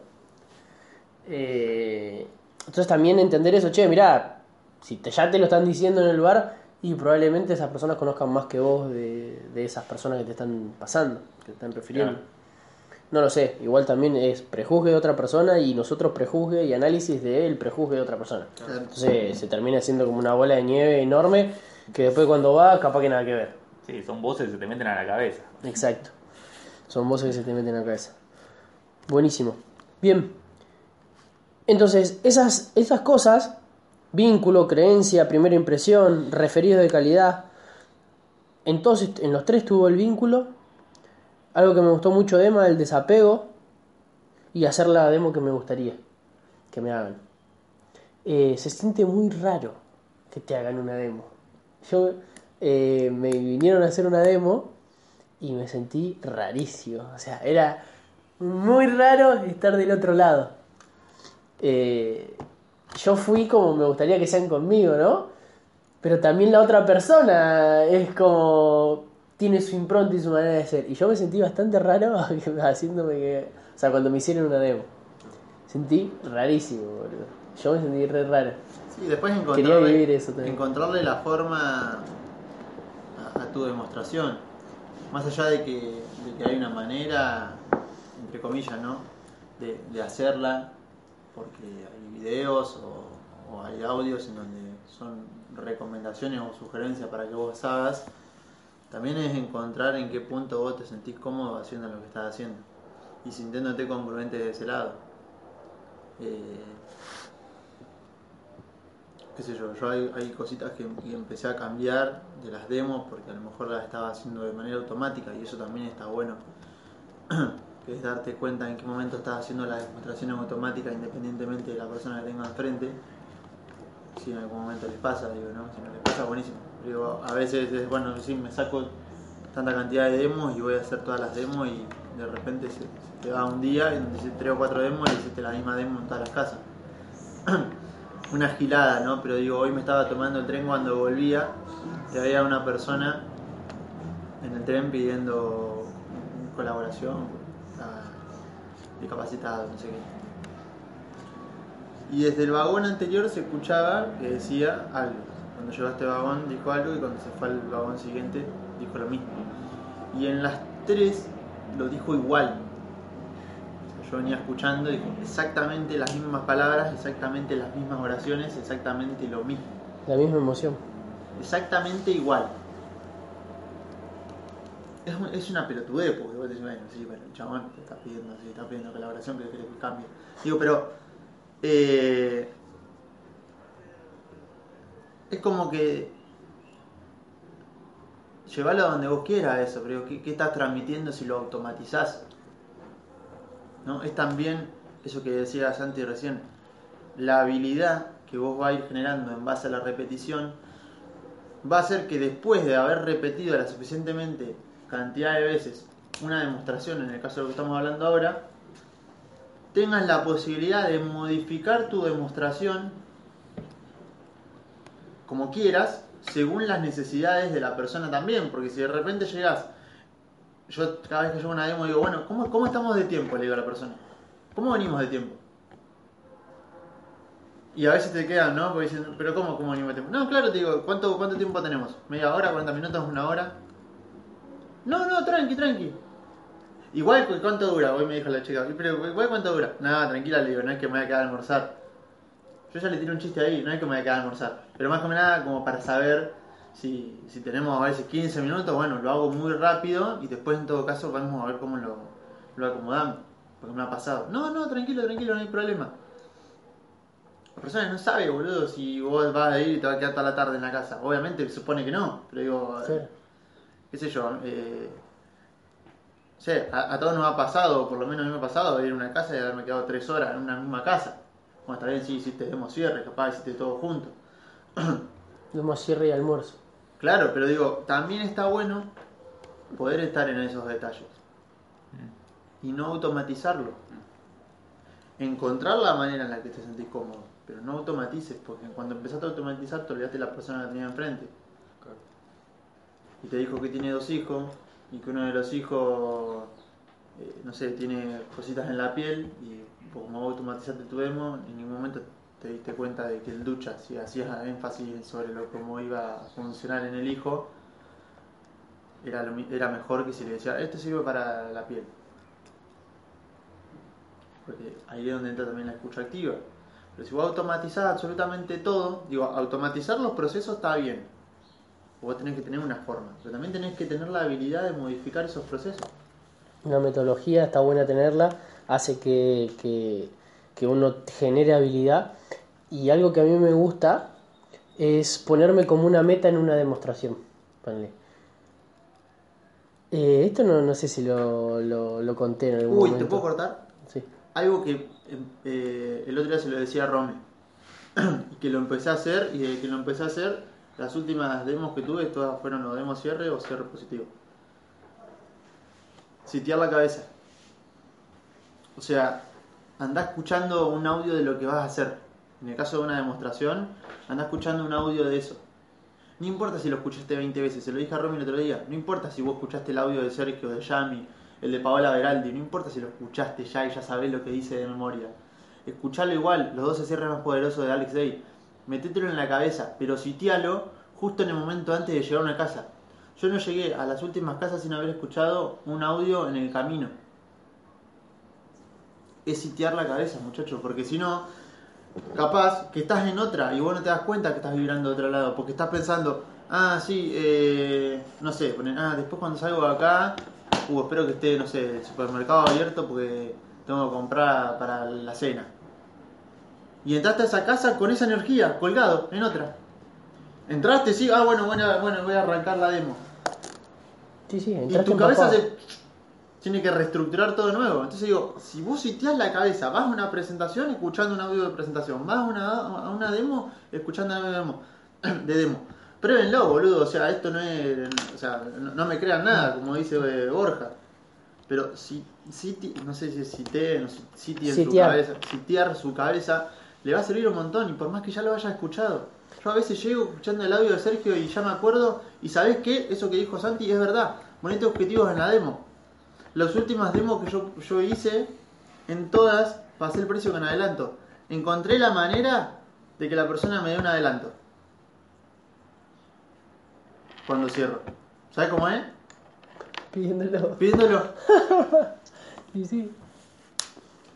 Eh, entonces también entender eso, che, mirá, si te, ya te lo están diciendo en el bar y probablemente esas personas conozcan más que vos de, de esas personas que te están pasando, que te están refiriendo. Claro. No lo sé, igual también es prejuzgue de otra persona y nosotros prejuzgue y análisis del prejuzgue de otra persona. Entonces se termina siendo como una bola de nieve enorme que después cuando va capaz que nada que ver. Sí, son voces que se te meten a la cabeza. Exacto. Son voces que se te meten en la cabeza. Buenísimo. Bien. Entonces, esas, esas cosas, vínculo, creencia, primera impresión, referidos de calidad, entonces en los tres tuvo el vínculo. Algo que me gustó mucho de Emma, el desapego y hacer la demo que me gustaría que me hagan. Eh, se siente muy raro que te hagan una demo. Yo eh, me vinieron a hacer una demo y me sentí rarísimo. O sea, era muy raro estar del otro lado. Eh, yo fui como me gustaría que sean conmigo, ¿no? Pero también la otra persona es como tiene su impronta y su manera de ser. Y yo me sentí bastante raro haciéndome que... O sea, cuando me hicieron una demo. Sentí rarísimo, boludo. Yo me sentí re raro. Sí, después Quería encontrarle, vivir eso también. encontrarle la forma a, a tu demostración. Más allá de que, hay una manera, entre comillas, ¿no? De, hacerla, porque hay videos o, o hay audios en donde son recomendaciones o sugerencias para que vos hagas. También es encontrar en qué punto vos te sentís cómodo haciendo lo que estás haciendo y sintiéndote congruente de ese lado. Eh, qué sé yo, yo hay, cositas que, empecé a cambiar de las demos porque a lo mejor las estaba haciendo de manera automática y eso también está bueno. que es darte cuenta en qué momento estás haciendo las demostraciones automáticas independientemente de la persona que tenga enfrente. Si en algún momento les pasa, digo, ¿no? Si no les pasa, buenísimo. Digo, a veces es bueno, sí, me saco tanta cantidad de demos y voy a hacer todas las demos y de repente se, te va un día en donde hiciste tres o cuatro demos y hiciste la misma demo en todas las casas. una gilada, ¿no? Pero digo, hoy me estaba tomando el tren cuando volvía y había una persona en el tren pidiendo colaboración, estaba discapacitado, no sé qué. Y desde el vagón anterior se escuchaba que decía algo. Cuando llegó a este vagón dijo algo y cuando se fue al vagón siguiente dijo lo mismo. Y en las tres lo dijo igual. Yo venía escuchando y exactamente las mismas palabras, exactamente las mismas oraciones, exactamente lo mismo. La misma emoción. Exactamente igual. Es, un- es una pelotudez, porque vos decís, bueno, sí, bueno, el chabón te está pidiendo, sí, está pidiendo colaboración, que querés que cambie. Digo, pero. eh, es como que. Llevarlo a donde vos quieras eso, pero ¿qué, qué estás transmitiendo si lo automatizás? Es también eso que decía Santi recién, la habilidad que vos vas a ir generando en base a la repetición va a hacer que después de haber repetido la suficientemente cantidad de veces una demostración, en el caso de lo que estamos hablando ahora, tengas la posibilidad de modificar tu demostración como quieras, según las necesidades de la persona también, porque si de repente llegas, yo cada vez que llego a una demo digo, bueno, ¿cómo, ¿cómo estamos de tiempo? Le digo a la persona, ¿cómo venimos de tiempo? Y a veces te quedan, ¿no? Porque dicen, pero ¿cómo, cómo venimos de tiempo? No, claro, te digo, ¿cuánto, ¿cuánto tiempo tenemos? ¿Media hora, 40 minutos, una hora? No, no, tranqui, tranqui. Igual, ¿cu- ¿cuánto dura? Hoy me dijo la chica, pero ¿cuánto dura? Nada, tranquila, le digo, no es que me voy a quedar a almorzar. Yo ya le tiro un chiste ahí, no es que me voy a quedar a almorzar. Pero más que nada como para saber si, si tenemos a veces 15 minutos, bueno, lo hago muy rápido y después en todo caso vamos a ver cómo lo, lo acomodamos. Porque me ha pasado. No, no, tranquilo, tranquilo, no hay problema. La persona no sabe, boludo, si vos vas a ir y te vas a quedar toda la tarde en la casa. Obviamente se supone que no, pero digo, Sí. qué sé yo, eh, a, a todos nos ha pasado, o por lo menos a mí me ha pasado, ir a una casa y haberme quedado tres horas en una misma casa. Bueno, está bien, sí, hiciste demo cierre, capaz hiciste todo junto. Demos cierre y almuerzo. Claro, pero digo, también está bueno poder estar en esos detalles y no automatizarlo. Encontrar la manera en la que te sentís cómodo, pero no automatices, porque cuando empezaste a automatizar te olvidaste de la persona que tenía enfrente. Y te dijo que tiene dos hijos y que uno de los hijos, eh, no sé, tiene cositas en la piel y como automatizaste tu demo, en ningún momento te diste cuenta de que el ducha, si hacías énfasis sobre cómo iba a funcionar en el hijo, era, lo era mejor que si le decía, esto sirve para la piel. Porque ahí es donde entra también la escucha activa. Pero si vos automatizás absolutamente todo, digo, automatizar los procesos está bien. Vos tenés que tener una forma, pero también tenés que tener la habilidad de modificar esos procesos. Una metodología está buena tenerla, hace que, que uno genere habilidad. Y algo que a mí me gusta es ponerme como una meta en una demostración. Ponele. Eh, esto no, no sé si lo, lo, lo conté en algún Uy, momento. ¿te puedo cortar? Sí. Algo que eh, eh, el otro día se lo decía a Rome. y que lo empecé a hacer, y desde que lo empecé a hacer, las últimas demos que tuve, todas fueron o demos cierre o cierre positivo. Sitiar la cabeza. O sea, anda escuchando un audio de lo que vas a hacer. En el caso de una demostración, anda escuchando un audio de eso. No importa si lo escuchaste 20 veces, se lo dije a Romy el otro día. No importa si vos escuchaste el audio de Sergio, de Yami, el de Paola Veraldi. No importa si lo escuchaste ya y ya sabés lo que dice de memoria. escuchalo igual, los 12 cierres más poderosos de Alex Day, metételo en la cabeza, pero sitialo justo en el momento antes de llegar a una casa. Yo no llegué a las últimas casas sin haber escuchado un audio en el camino. Es sitiar la cabeza, muchachos, porque si no, capaz que estás en otra y vos no te das cuenta que estás vibrando de otro lado, porque estás pensando, ah, sí, eh, no sé, ponen, ah, después cuando salgo de acá, uh, espero que esté, no sé, el supermercado abierto porque tengo que comprar para la cena. Y entraste a esa casa con esa energía, colgado, en otra. Entraste, sí, ah, bueno, bueno, bueno, voy a arrancar la demo. Sí, sí, Y entraste cabeza empapado. se tiene que reestructurar todo de nuevo. Entonces digo, si vos sitias la cabeza, vas a una presentación escuchando un audio de presentación, vas a una, a una demo escuchando un audio de demo, de demo. Pruébenlo, boludo, o sea, esto no es, o sea, no, no me crean nada, como dice eh, Borja. Pero si, siti- no sé si es cité, no sé, siti en su cabeza, sitiar su cabeza, le va a servir un montón y por más que ya lo haya escuchado. Yo a veces llego escuchando el audio de Sergio y ya me acuerdo y ¿sabés qué? Eso que dijo Santi es verdad. Ponete objetivos en la demo. Las últimas demos que yo, yo hice, en todas pasé el precio con adelanto. Encontré la manera de que la persona me dé un adelanto. Cuando cierro. ¿Sabes cómo es? Pidiéndolo. Pidiéndolo. Sí, sí.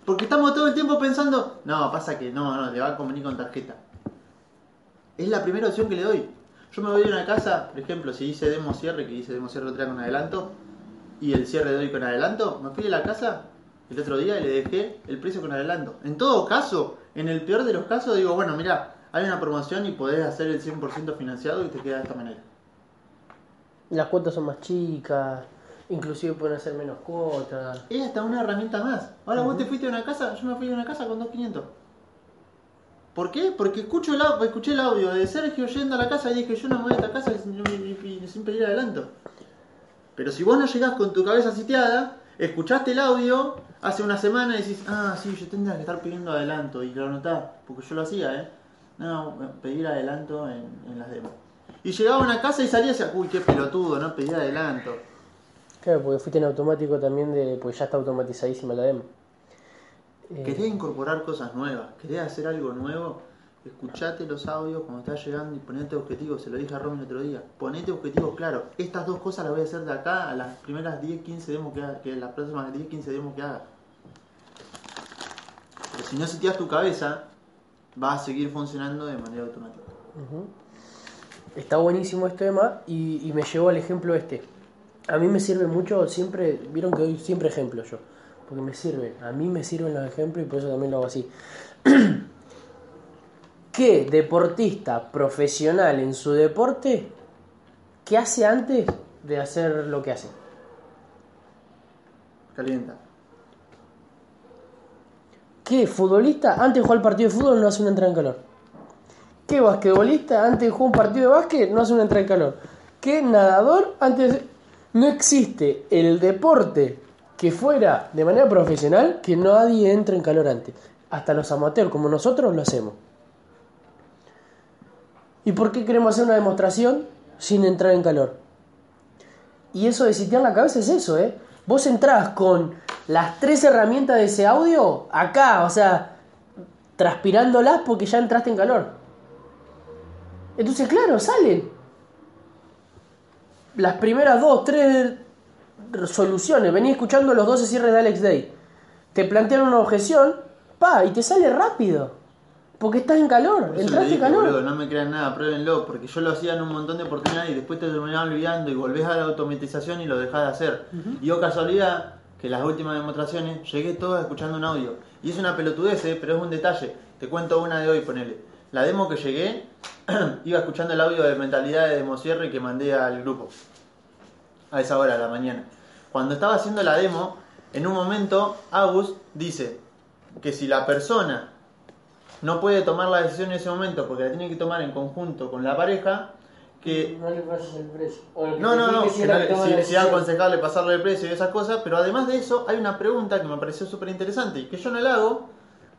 Porque estamos todo el tiempo pensando, no, pasa que no, no, le va a convenir con tarjeta. Es la primera opción que le doy. Yo me voy a una casa, por ejemplo, si hice demo cierre, que hice demo cierre otra con adelanto, y el cierre doy con adelanto, me fui de la casa el otro día y le dejé el precio con adelanto. En todo caso, en el peor de los casos, digo, bueno, mira, hay una promoción y podés hacer el 100% financiado y te queda de esta manera. Las cuotas son más chicas, inclusive pueden hacer menos cuotas. Es hasta una herramienta más. Ahora vos te fuiste a una casa, yo me fui a una casa con 2.500. ¿Por qué? Porque escucho el, escuché el audio de Sergio yendo a la casa y dije, yo no me voy a esta casa sin, sin pedir adelanto. Pero si vos no llegás con tu cabeza sitiada, escuchaste el audio hace una semana y decís, ah, sí, yo tendría que estar pidiendo adelanto. Y lo anotás, porque yo lo hacía, ¿eh? No, pedir adelanto en, en las demos. Y llegaba a una casa y salía y decía, uy, qué pelotudo, no pedí adelanto. Claro, porque fuiste en automático también de. Pues ya está automatizadísima la demo. Eh, ¿Querés incorporar cosas nuevas? ¿Querés hacer algo nuevo? Escuchate los audios cuando estás llegando y ponete objetivos. Se lo dije a Robin el otro día. Ponete objetivos claros. Estas dos cosas las voy a hacer de acá a las primeras 10, 15 demos que haga. Que las próximas 10, 15 demos que haga. Pero si no sitias tu cabeza, va a seguir funcionando de manera automática. Está buenísimo este tema y, y me llevó al ejemplo este. A mí me sirve mucho, siempre, vieron que doy siempre ejemplos yo, porque me sirve, a mí me sirven los ejemplos y por eso también lo hago así. ¿Qué deportista profesional en su deporte, qué hace antes de hacer lo que hace? Calienta. ¿Qué futbolista antes de jugar el partido de fútbol no hace una entrada en calor? ¿Qué basquetbolista antes de jugar un partido de básquet no hace una entrada en calor? ¿Qué nadador antes de... No existe el deporte que fuera de manera profesional que nadie entre en calor antes. Hasta los amateurs como nosotros lo hacemos. ¿Y por qué queremos hacer una demostración sin entrar en calor? Y eso de sitiar la cabeza es eso, ¿eh? Vos entrás con las tres herramientas de ese audio acá, o sea, transpirándolas porque ya entraste en calor. Entonces, claro, salen. Las primeras dos, tres soluciones. Vení escuchando los 12 cierres de Alex Day. Te plantean una objeción, pa, y te sale rápido. Porque estás en calor, eso entraste en calor. boludo, no me crean nada, pruébenlo, porque yo lo hacía en un montón de oportunidades y después te terminaba olvidando y volvés a la automatización y lo dejás de hacer. Y yo casualidad que las últimas demostraciones llegué todas escuchando un audio. Y es una pelotudez, eh, pero es un detalle. Te cuento una de hoy, ponele. La demo que llegué, iba escuchando el audio de mentalidad de democierre que mandé al grupo. A esa hora, a la mañana. Cuando estaba haciendo la demo, en un momento, Agus dice que si la persona no puede tomar la decisión en ese momento porque la tiene que tomar en conjunto con la pareja, que No le pases el precio. O lo que no, no, no, si si, aconsejable pasarle el precio y esas cosas, pero además de eso hay una pregunta que me pareció súper interesante y que yo no la hago,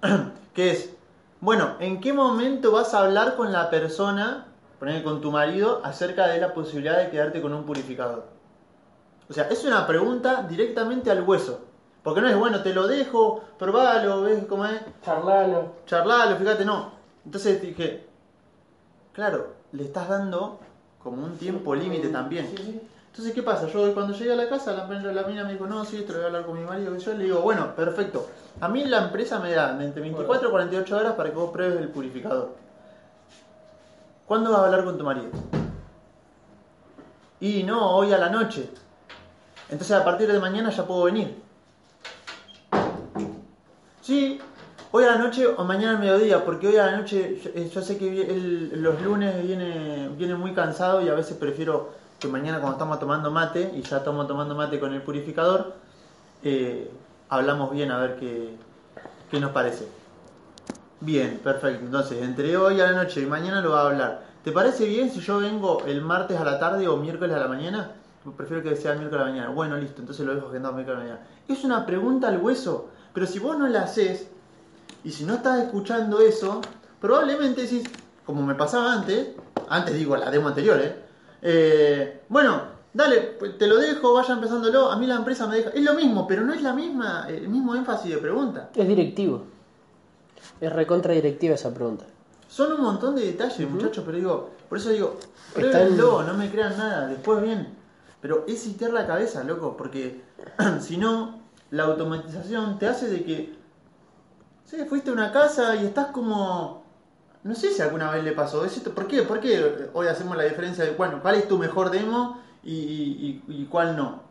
que es, bueno, ¿en qué momento vas a hablar con la persona, poner con tu marido, acerca de la posibilidad de quedarte con un purificador? O sea, es una pregunta directamente al hueso. Porque no es bueno, te lo dejo, probalo, ves cómo es, Charlalo. charlalo, fíjate, no. Entonces dije, claro, le estás dando como un tiempo límite también. Sí, sí. Entonces, ¿qué pasa? Yo cuando llegué a la casa, la, la mina me dijo, no, sí, esto lo voy a hablar con mi marido. Y yo le digo, bueno, perfecto. A mí la empresa me da entre 24 y 48 horas para que vos pruebes el purificador. ¿Cuándo vas a hablar con tu marido? Y no, hoy a la noche. Entonces a partir de mañana ya puedo venir. Sí, hoy a la noche o mañana al mediodía, porque hoy a la noche yo, eh, yo sé que el- los lunes viene, viene muy cansado y a veces prefiero que mañana cuando estamos tomando mate, y ya estamos tomando mate con el purificador, eh, hablamos bien a ver qué, qué nos parece. Bien, perfecto. Entonces, entre hoy a la noche y mañana lo va a hablar. ¿Te parece bien si yo vengo el martes a la tarde o miércoles a la mañana? Prefiero que sea miércoles a la mañana. Bueno, listo, entonces lo dejo agendado miércoles a la mañana. Es una pregunta al hueso, pero si vos no la haces, y si no estás escuchando eso, probablemente decís, como me pasaba antes, antes digo la demo anterior, ¿eh? Eh, bueno, dale, pues te lo dejo, vaya empezándolo, a mí la empresa me deja. Es lo mismo, pero no es la misma, el mismo énfasis de pregunta. Es directivo. Es recontra directiva esa pregunta. Son un montón de detalles, muchachos, pero digo, por eso digo, pruébenlo, no me crean nada, después bien. Pero es sitiar la cabeza, loco, porque si no, la automatización te hace de que, sí, fuiste a una casa y estás como, no sé si alguna vez le pasó, es esto, ¿por qué? ¿Por qué hoy hacemos la diferencia de, bueno, cuál es tu mejor demo y, y- cuál no?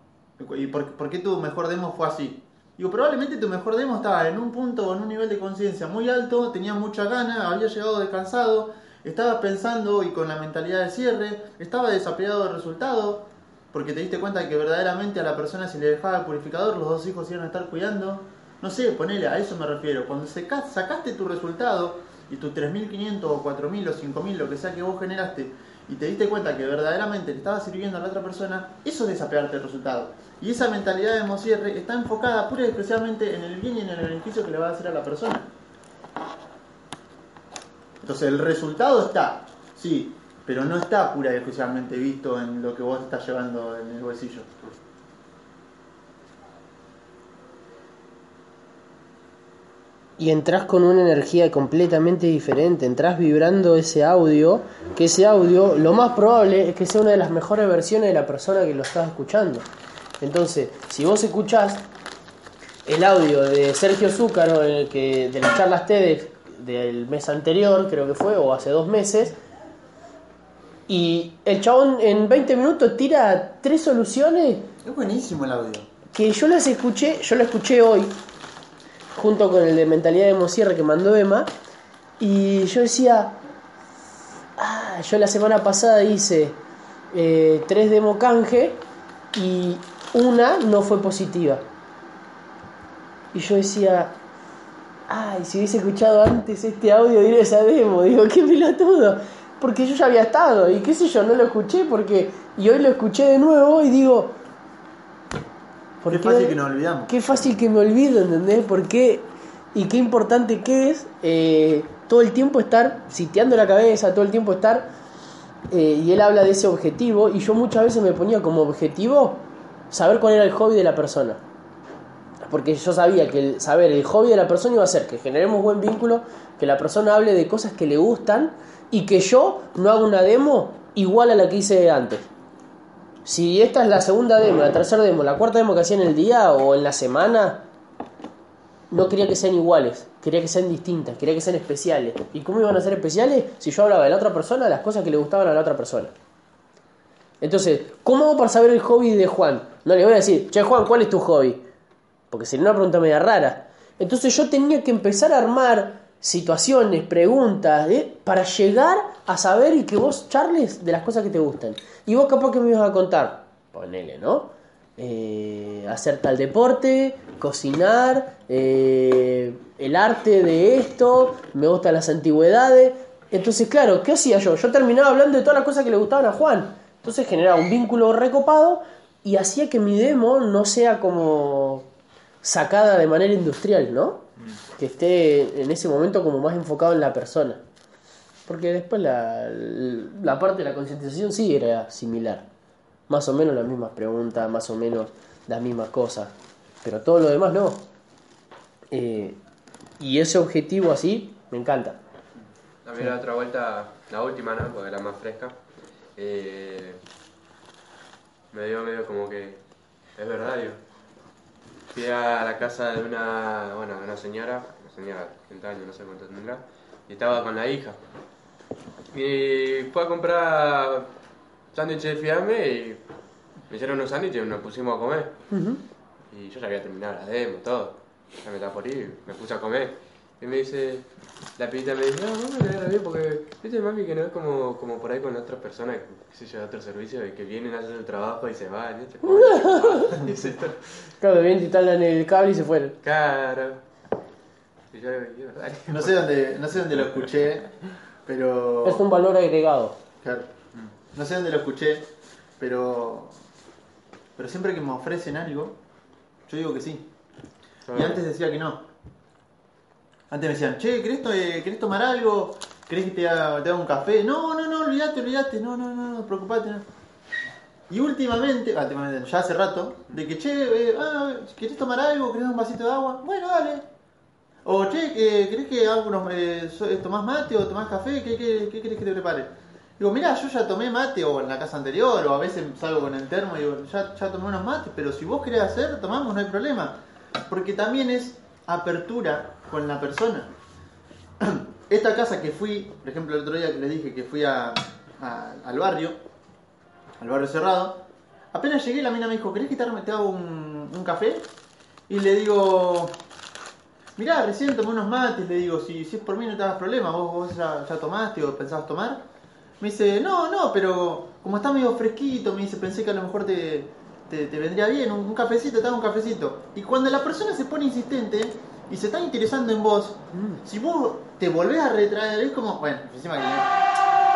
¿Y por, qué tu mejor demo fue así? Digo, probablemente tu mejor demo estaba en un punto en un nivel de conciencia muy alto, tenía mucha gana, había llegado descansado, estaba pensando y con la mentalidad de cierre, estaba desapegado del resultado, porque te diste cuenta que verdaderamente a la persona si le dejaba el purificador, los dos hijos iban a estar cuidando. No sé, ponele, a eso me refiero. Cuando sacaste tu resultado y tus 3.500 o 4.000 o 5.000, lo que sea que vos generaste, y te diste cuenta que verdaderamente le estaba sirviendo a la otra persona, eso es desapegarte del resultado. Y esa mentalidad de Mosierre está enfocada pura y exclusivamente en el bien y en el beneficio que le va a hacer a la persona. Entonces el resultado está, sí, pero no está pura y exclusivamente visto en lo que vos estás llevando en el bolsillo. Y entras con una energía completamente diferente, entras vibrando ese audio, que ese audio lo más probable es que sea una de las mejores versiones de la persona que lo está escuchando. Entonces, si vos escuchás el audio de Sergio Zúcaro, el que, de las charlas TEDx del mes anterior, creo que fue, o hace dos meses, y el chabón en 20 minutos tira tres soluciones Es buenísimo el audio. que yo las escuché, yo lo escuché hoy, junto con el de Mentalidad de Mosierre que mandó Emma, y yo decía, ah, yo la semana pasada hice eh, tres demo canje y una no fue positiva. Y yo decía, ay, si hubiese escuchado antes este audio de esa demo, digo, qué pelotudo. Porque yo ya había estado y qué sé yo, no lo escuché porque... Y hoy lo escuché de nuevo y digo... ¿por Qué qué- fácil que nos olvidamos. Qué fácil que me olvido, ¿entendés? ¿Por qué? Y qué importante que es eh, todo el tiempo estar sitiando la cabeza, todo el tiempo estar... eh, y él habla de ese objetivo y yo muchas veces me ponía como objetivo saber cuál era el hobby de la persona. Porque yo sabía que el saber el hobby de la persona iba a hacer que generemos buen vínculo, que la persona hable de cosas que le gustan y que yo no haga una demo igual a la que hice antes. Si esta es la segunda demo, la tercera demo, la cuarta demo que hacía en el día o en la semana, no quería que sean iguales, quería que sean distintas, quería que sean especiales. ¿Y cómo iban a ser especiales? Si yo hablaba de la otra persona, las cosas que le gustaban a la otra persona. Entonces, ¿cómo hago para saber el hobby de Juan? No le voy a decir, che Juan, ¿cuál es tu hobby? Porque sería una pregunta media rara. Entonces yo tenía que empezar a armar situaciones, preguntas, ¿eh? para llegar a saber y que vos charles de las cosas que te gustan. Y vos capaz que me ibas a contar, ponele, ¿no? Eh, hacer tal deporte, cocinar, eh, el arte de esto, me gustan las antigüedades. Entonces, claro, ¿qué hacía yo? Yo terminaba hablando de todas las cosas que le gustaban a Juan. Entonces generaba un vínculo recopado y hacía que mi demo no sea como sacada de manera industrial, ¿no? Que esté en ese momento como más enfocado en la persona. Porque después la, la parte de la concientización sí era similar. Más o menos las mismas preguntas, más o menos las mismas cosas. pero todo lo demás no. Eh, y ese objetivo así me encanta. Mí la otra vuelta, la última, ¿no? Porque era más fresca. eh, me dio medio como que. Es verdad, digo. Fui a la casa de una, bueno, una señora, una señora de 30 años, no sé cuánto tendrá, y estaba con la hija. Y fue a comprar sándwiches de fiambre y me hicieron unos sándwiches y nos pusimos a comer. Y yo ya había terminado la demo, todo. Ya me estaba por ir, me puse a comer. Y me dice, la pibita me dice, no, vamos a leerla bien porque, viste, mami, que no es como, como por ahí con otras personas, qué sé yo, de otro servicio, y que vienen a hacer el trabajo y se van, ¿viste? Dice esto, Claro, bien te instalan el cable y se fueron. claro. Y yo, y es verdad. No sé dónde, no sé dónde lo escuché, pero. Es un valor agregado. Claro. No sé dónde lo escuché, pero. Pero siempre que me ofrecen algo, yo digo que sí. Y antes decía que no. Antes me decían, che, ¿querés, eh, ¿querés tomar algo? ¿Querés que te haga, te haga un café? No, no, no, olvídate, olvídate. No, no, no, no, preocupate. No. Y últimamente, ah, últimamente, ya hace rato, de que, che, eh, ah, ¿querés tomar algo? ¿Querés un vasito de agua? Bueno, dale. O, che, que- ¿querés que haga unos, eh, eh, tomás mate o tomás café? ¿Qué, qué, qué querés que te prepare? Digo, mirá, yo ya tomé mate o en la casa anterior o a veces salgo con el termo y digo, ya, ya tomé unos mates, pero si vos querés hacer, tomamos, no hay problema. Porque también es apertura con la persona. Esta casa que fui, por ejemplo, el otro día que les dije que fui al barrio, al barrio cerrado, apenas llegué la mina me dijo, ¿querés que te hago un, café? Y le digo, mirá, recién tomé unos mates, le digo, si, es por mí no te hagas problema, vos, vos ya, tomaste o pensabas tomar. Me dice, no, no, pero como está medio fresquito, me dice, pensé que a lo mejor te, te, te vendría bien, un, un cafecito, te hago un cafecito. Y cuando la persona se pone insistente y se está interesando en vos, si vos te volvés a retraer, es como, bueno, encima que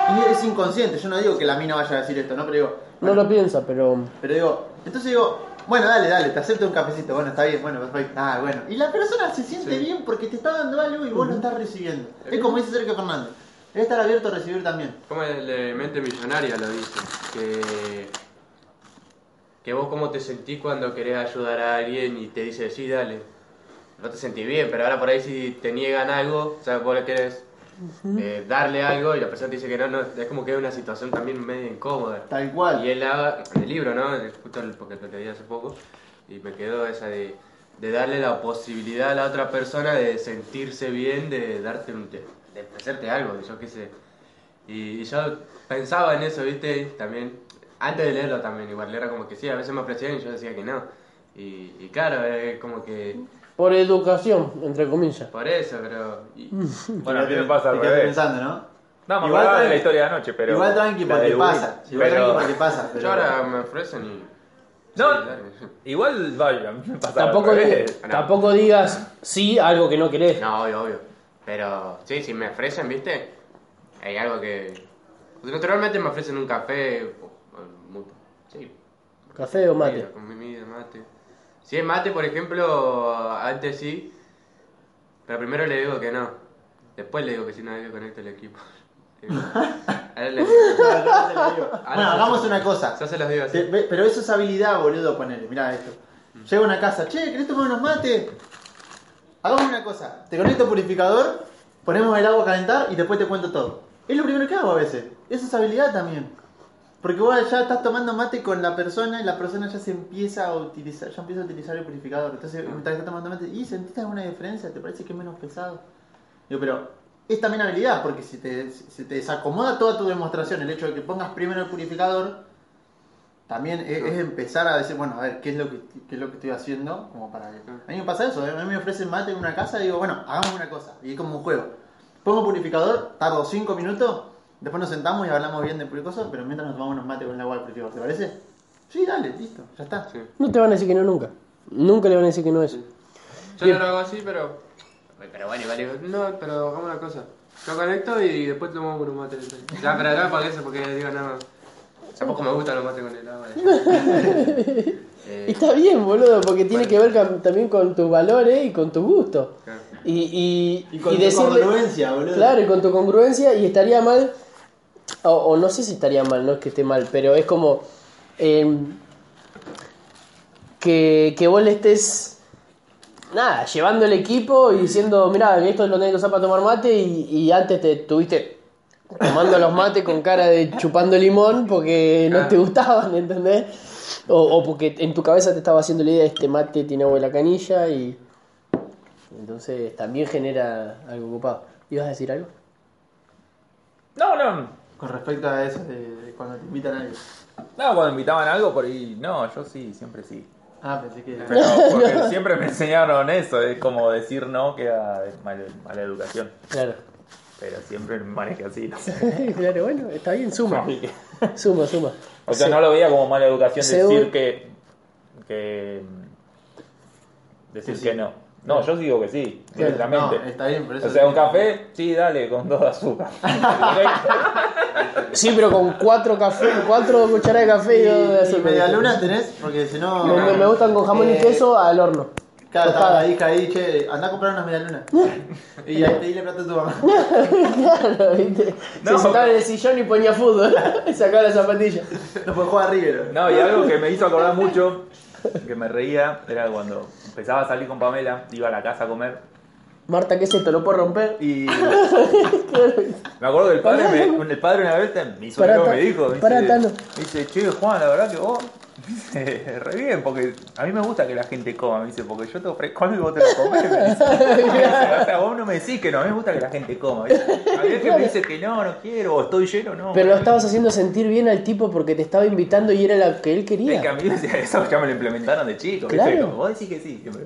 y es inconsciente, yo no digo que la mina vaya a decir esto, ¿no? Pero digo, No lo piensa, pero pero digo, entonces digo, bueno, dale, dale, te acepto un cafecito, bueno, está bien, bueno, perfecto. Ah, bueno. Y la persona se siente Sí. bien porque te está dando algo y vos lo estás recibiendo. Es como dice Sergio Fernández. Debe estar abierto a recibir también. Como el de mente millonaria lo dice, que, que vos cómo te sentís cuando querés ayudar a alguien y te dice, sí, dale. No te sentís bien, pero ahora por ahí si te niegan algo, o sea, vos le querés eh, darle algo y la persona te dice que no, no, es como que es una situación también medio incómoda. Tal cual. Y él en el libro, ¿no? Justo porque lo leí hace poco, y me quedó esa de, de darle la posibilidad a la otra persona de sentirse bien, de darte un, de, de ofrecerte algo, yo qué sé. Y, y yo pensaba en eso, ¿viste? También, antes de leerlo también, igual era como que sí, a veces me ofrecían y yo decía que no. Y, y claro, es como que por educación, entre comillas. por eso, pero... y- Bueno, a mí me pasa al Te quedaste revés. pensando, ¿no? No, me Igual acordaba de tranqui- la historia de anoche, pero. Igual tranqui la porque pasa. Igual Pero- tranqui porque pasa. Pero... yo ahora me ofrecen y... No, Sí, dale. igual, vaya, a mí me pasa Tampoco, al revés. No. tampoco digas sí a algo que no querés. No, obvio, obvio. Pero sí, si me ofrecen, ¿viste? Hay algo que... Naturalmente me ofrecen un café... o- Sí. Café o mate. Comida, Con comida, mate. Si es mate, por ejemplo, antes sí. Pero primero le digo que no. Después le digo que si no, que conecto el equipo. Ahora le digo. Bueno, hagamos una cosa. Yo se los digo Te- así. ve- Pero eso es habilidad, boludo, ponele. Mirá esto. Llego a una casa, che, ¿querés tomar unos mates? Hagamos una cosa. Te conecto al purificador, ponemos el agua a calentar y después te cuento todo. Es lo primero que hago a veces. Eso es habilidad también. Porque vos ya estás tomando mate con la persona y la persona ya se empieza a utilizar, ya empieza a utilizar el purificador. Entonces, mientras estás tomando mate, ¿y sentiste alguna diferencia? ¿Te parece que es menos pesado? Digo, pero es también habilidad, porque si te, si te desacomoda toda tu demostración, el hecho de que pongas primero el purificador, también es, es empezar a decir, bueno, a ver, ¿qué es lo que, qué es lo que estoy haciendo? Como para. A mí me pasa eso, ¿eh? a mí me ofrecen mate en una casa y digo, bueno, hagamos una cosa, y es como un juego. Pongo purificador, tardo 5 minutos, después nos sentamos y hablamos bien de purificador, pero mientras nos tomamos unos mates con el agua del purificador, ¿te parece? Sí, dale, listo, ya está. Sí. No te van a decir que no nunca. Nunca le van a decir que no es. Yo no lo hago así, pero. Pero bueno, igual digo, no, pero hagamos una cosa. Yo conecto y después tomamos unos mates. Ya, pero no para eso, porque digo, no. Tampoco me gustan los mates con el agua. Eh, Está bien, boludo, porque tiene que ver también con tus valores y con tu gusto. claro. Y, y, Y con y tu decirle- congruencia, boludo. Claro, y con tu congruencia, y estaría mal, o, o no sé si estaría mal, no es que esté mal, pero es como eh, que, que vos le estés nada, llevando el equipo y diciendo, mirá, esto lo tenés que usar para tomar mate y, y antes te tuviste tomando los mates con cara de chupando limón porque no te gustaban, ¿entendés? O, o porque en tu cabeza te estaba haciendo la idea de este mate tiene agua en la canilla y entonces también genera algo ocupado. ¿Ibas a decir algo? No, no. Con respecto a eso de, de cuando te invitan a algo. No, cuando invitaban algo por ahí, no, yo sí, siempre sí. Ah, pensé que. Pero porque siempre me enseñaron eso, es como decir no queda de mala, mala educación. Claro. Pero siempre me manejé así, no sé. claro, bueno, está bien, suma. Que- Suma, suma. O sea, Sí. no lo veía como mala educación Según- decir que. que decir Que sí. que no. No, yo digo que sí, Claro. directamente. No, está bien, por eso. o sea, un café, sí, dale, con todo azúcar. Sí, pero con cuatro café, cuatro cucharadas de café y dos de Y, y media luna tenés, porque si no. Me, me- me gustan con jamón y Eh, queso al horno. Claro, estaba ahí, caí, che, anda a comprar unas media luna. y ahí pedíle plata a tu mamá. claro, ¿viste? No, Se sentaba en el sillón y ponía fútbol. y sacaba las zapatillas. No puede jugar River. No, y algo que me hizo acordar mucho, que me reía, era cuando empezaba a salir con Pamela, iba a la casa a comer. Marta, ¿qué es esto? ¿Lo puedo romper? Y me acuerdo que el padre, me, el padre una vez algo, ta- me dijo, me pará, dice, Tano. me dice, che Juan, la verdad que vos, me dice, re bien, porque a mí me gusta que la gente coma, me dice, porque yo te ofrezco algo y vos te lo comés, me dice. o sea, vos no me decís que no, a mí me gusta que la gente coma. A mí es que me dice que no, no quiero, o estoy lleno, no. Pero lo estabas haciendo sentir bien al tipo porque te estaba invitando y era lo que él Es que a quería. mí eso ya me lo implementaron de chico. Claro. Vos decís que sí. siempre.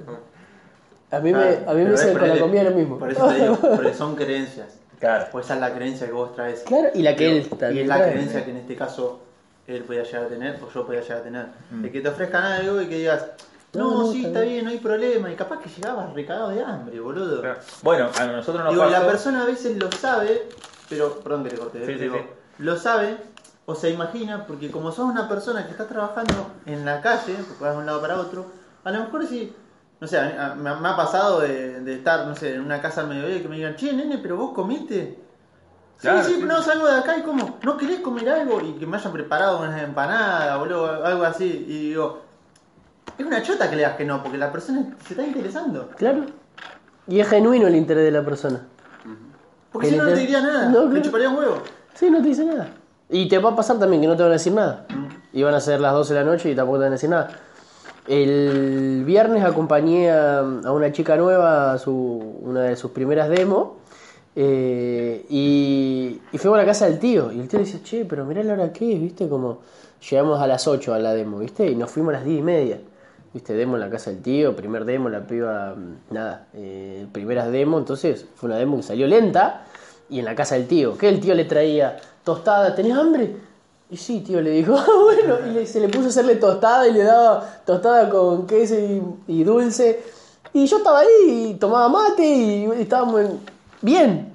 A mí me, a mí me dicen con la comida lo mismo. Por eso te digo, porque son creencias. Claro. Pues esa es la creencia que vos traes. Claro, y la que él y también es la trae. creencia que en este caso él podía llegar a tener o yo podía llegar a tener. Mm. De que te ofrezcan algo y que digas, No, no, no, sí, está está bien. bien, no hay problema. Y capaz que llegabas recagado de hambre, boludo. Bueno, a nosotros nos Digo, pasó... la persona a veces lo sabe, pero, perdón que te corté. Sí, sí, Digo, sí. lo sabe o se imagina, porque como sos una persona que está trabajando en la calle, porque vas de un lado para otro, a lo mejor si, no sé, a a- me, me ha pasado de, de estar, no sé, en una casa al mediodía y que me digan, che, nene, pero vos comiste. Claro, sí, sí, sí. pero no salgo de acá y como, ¿no querés comer algo? Y que me hayan preparado unas empanadas, boludo, algo así. Y digo, es una chota que le digas que no, porque la persona se está interesando. Claro. Y es genuino el interés de la persona. Porque si no, no te diría nada, No, me claro. chuparía un huevo. Sí, no te dice nada. Y te va a pasar también que no te van a decir nada. Y van a ser las 12 de la noche y tampoco te van a decir nada. El viernes acompañé a, una chica nueva a su, una de sus primeras demos. eh, y, y fuimos a la casa del tío. Y el tío dice, che, pero mirá la hora que es, ¿viste? Como llegamos a las 8 a la demo, ¿viste? Y nos fuimos a las 10 y media. ¿Viste? Demo en la casa del tío, primer demo, la piba, nada, eh, primeras demo. Entonces fue una demo que salió lenta. Y en la casa del tío, que el tío le traía tostada, ¿tenés hambre? Y sí, tío, le dijo, "Ah, bueno, y le- se le puso a hacerle tostada y le daba tostada con queso y, y dulce. Y yo estaba ahí y tomaba mate y estábamos en- bien.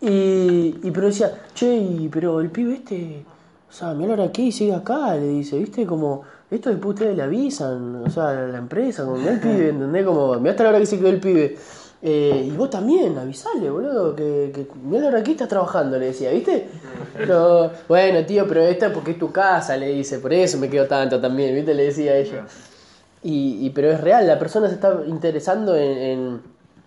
Y, y pero decía, che, y- pero el pibe este, o sea, mira ahora qué y sigue acá, le dice, viste, como, esto después ustedes le avisan, o sea, la empresa, como, mirá el pibe, ¿entendés? Como, mirá hasta la hora que se quedó el pibe. Eh, y vos también, avisale, boludo, que, que mirá la hora que estás trabajando, le decía, ¿viste? Pero, bueno, tío, pero esta es porque es tu casa, le dice, por eso me quedo tanto también, ¿viste? Le decía a ella. Y, y- pero es real, la persona se está interesando en, en,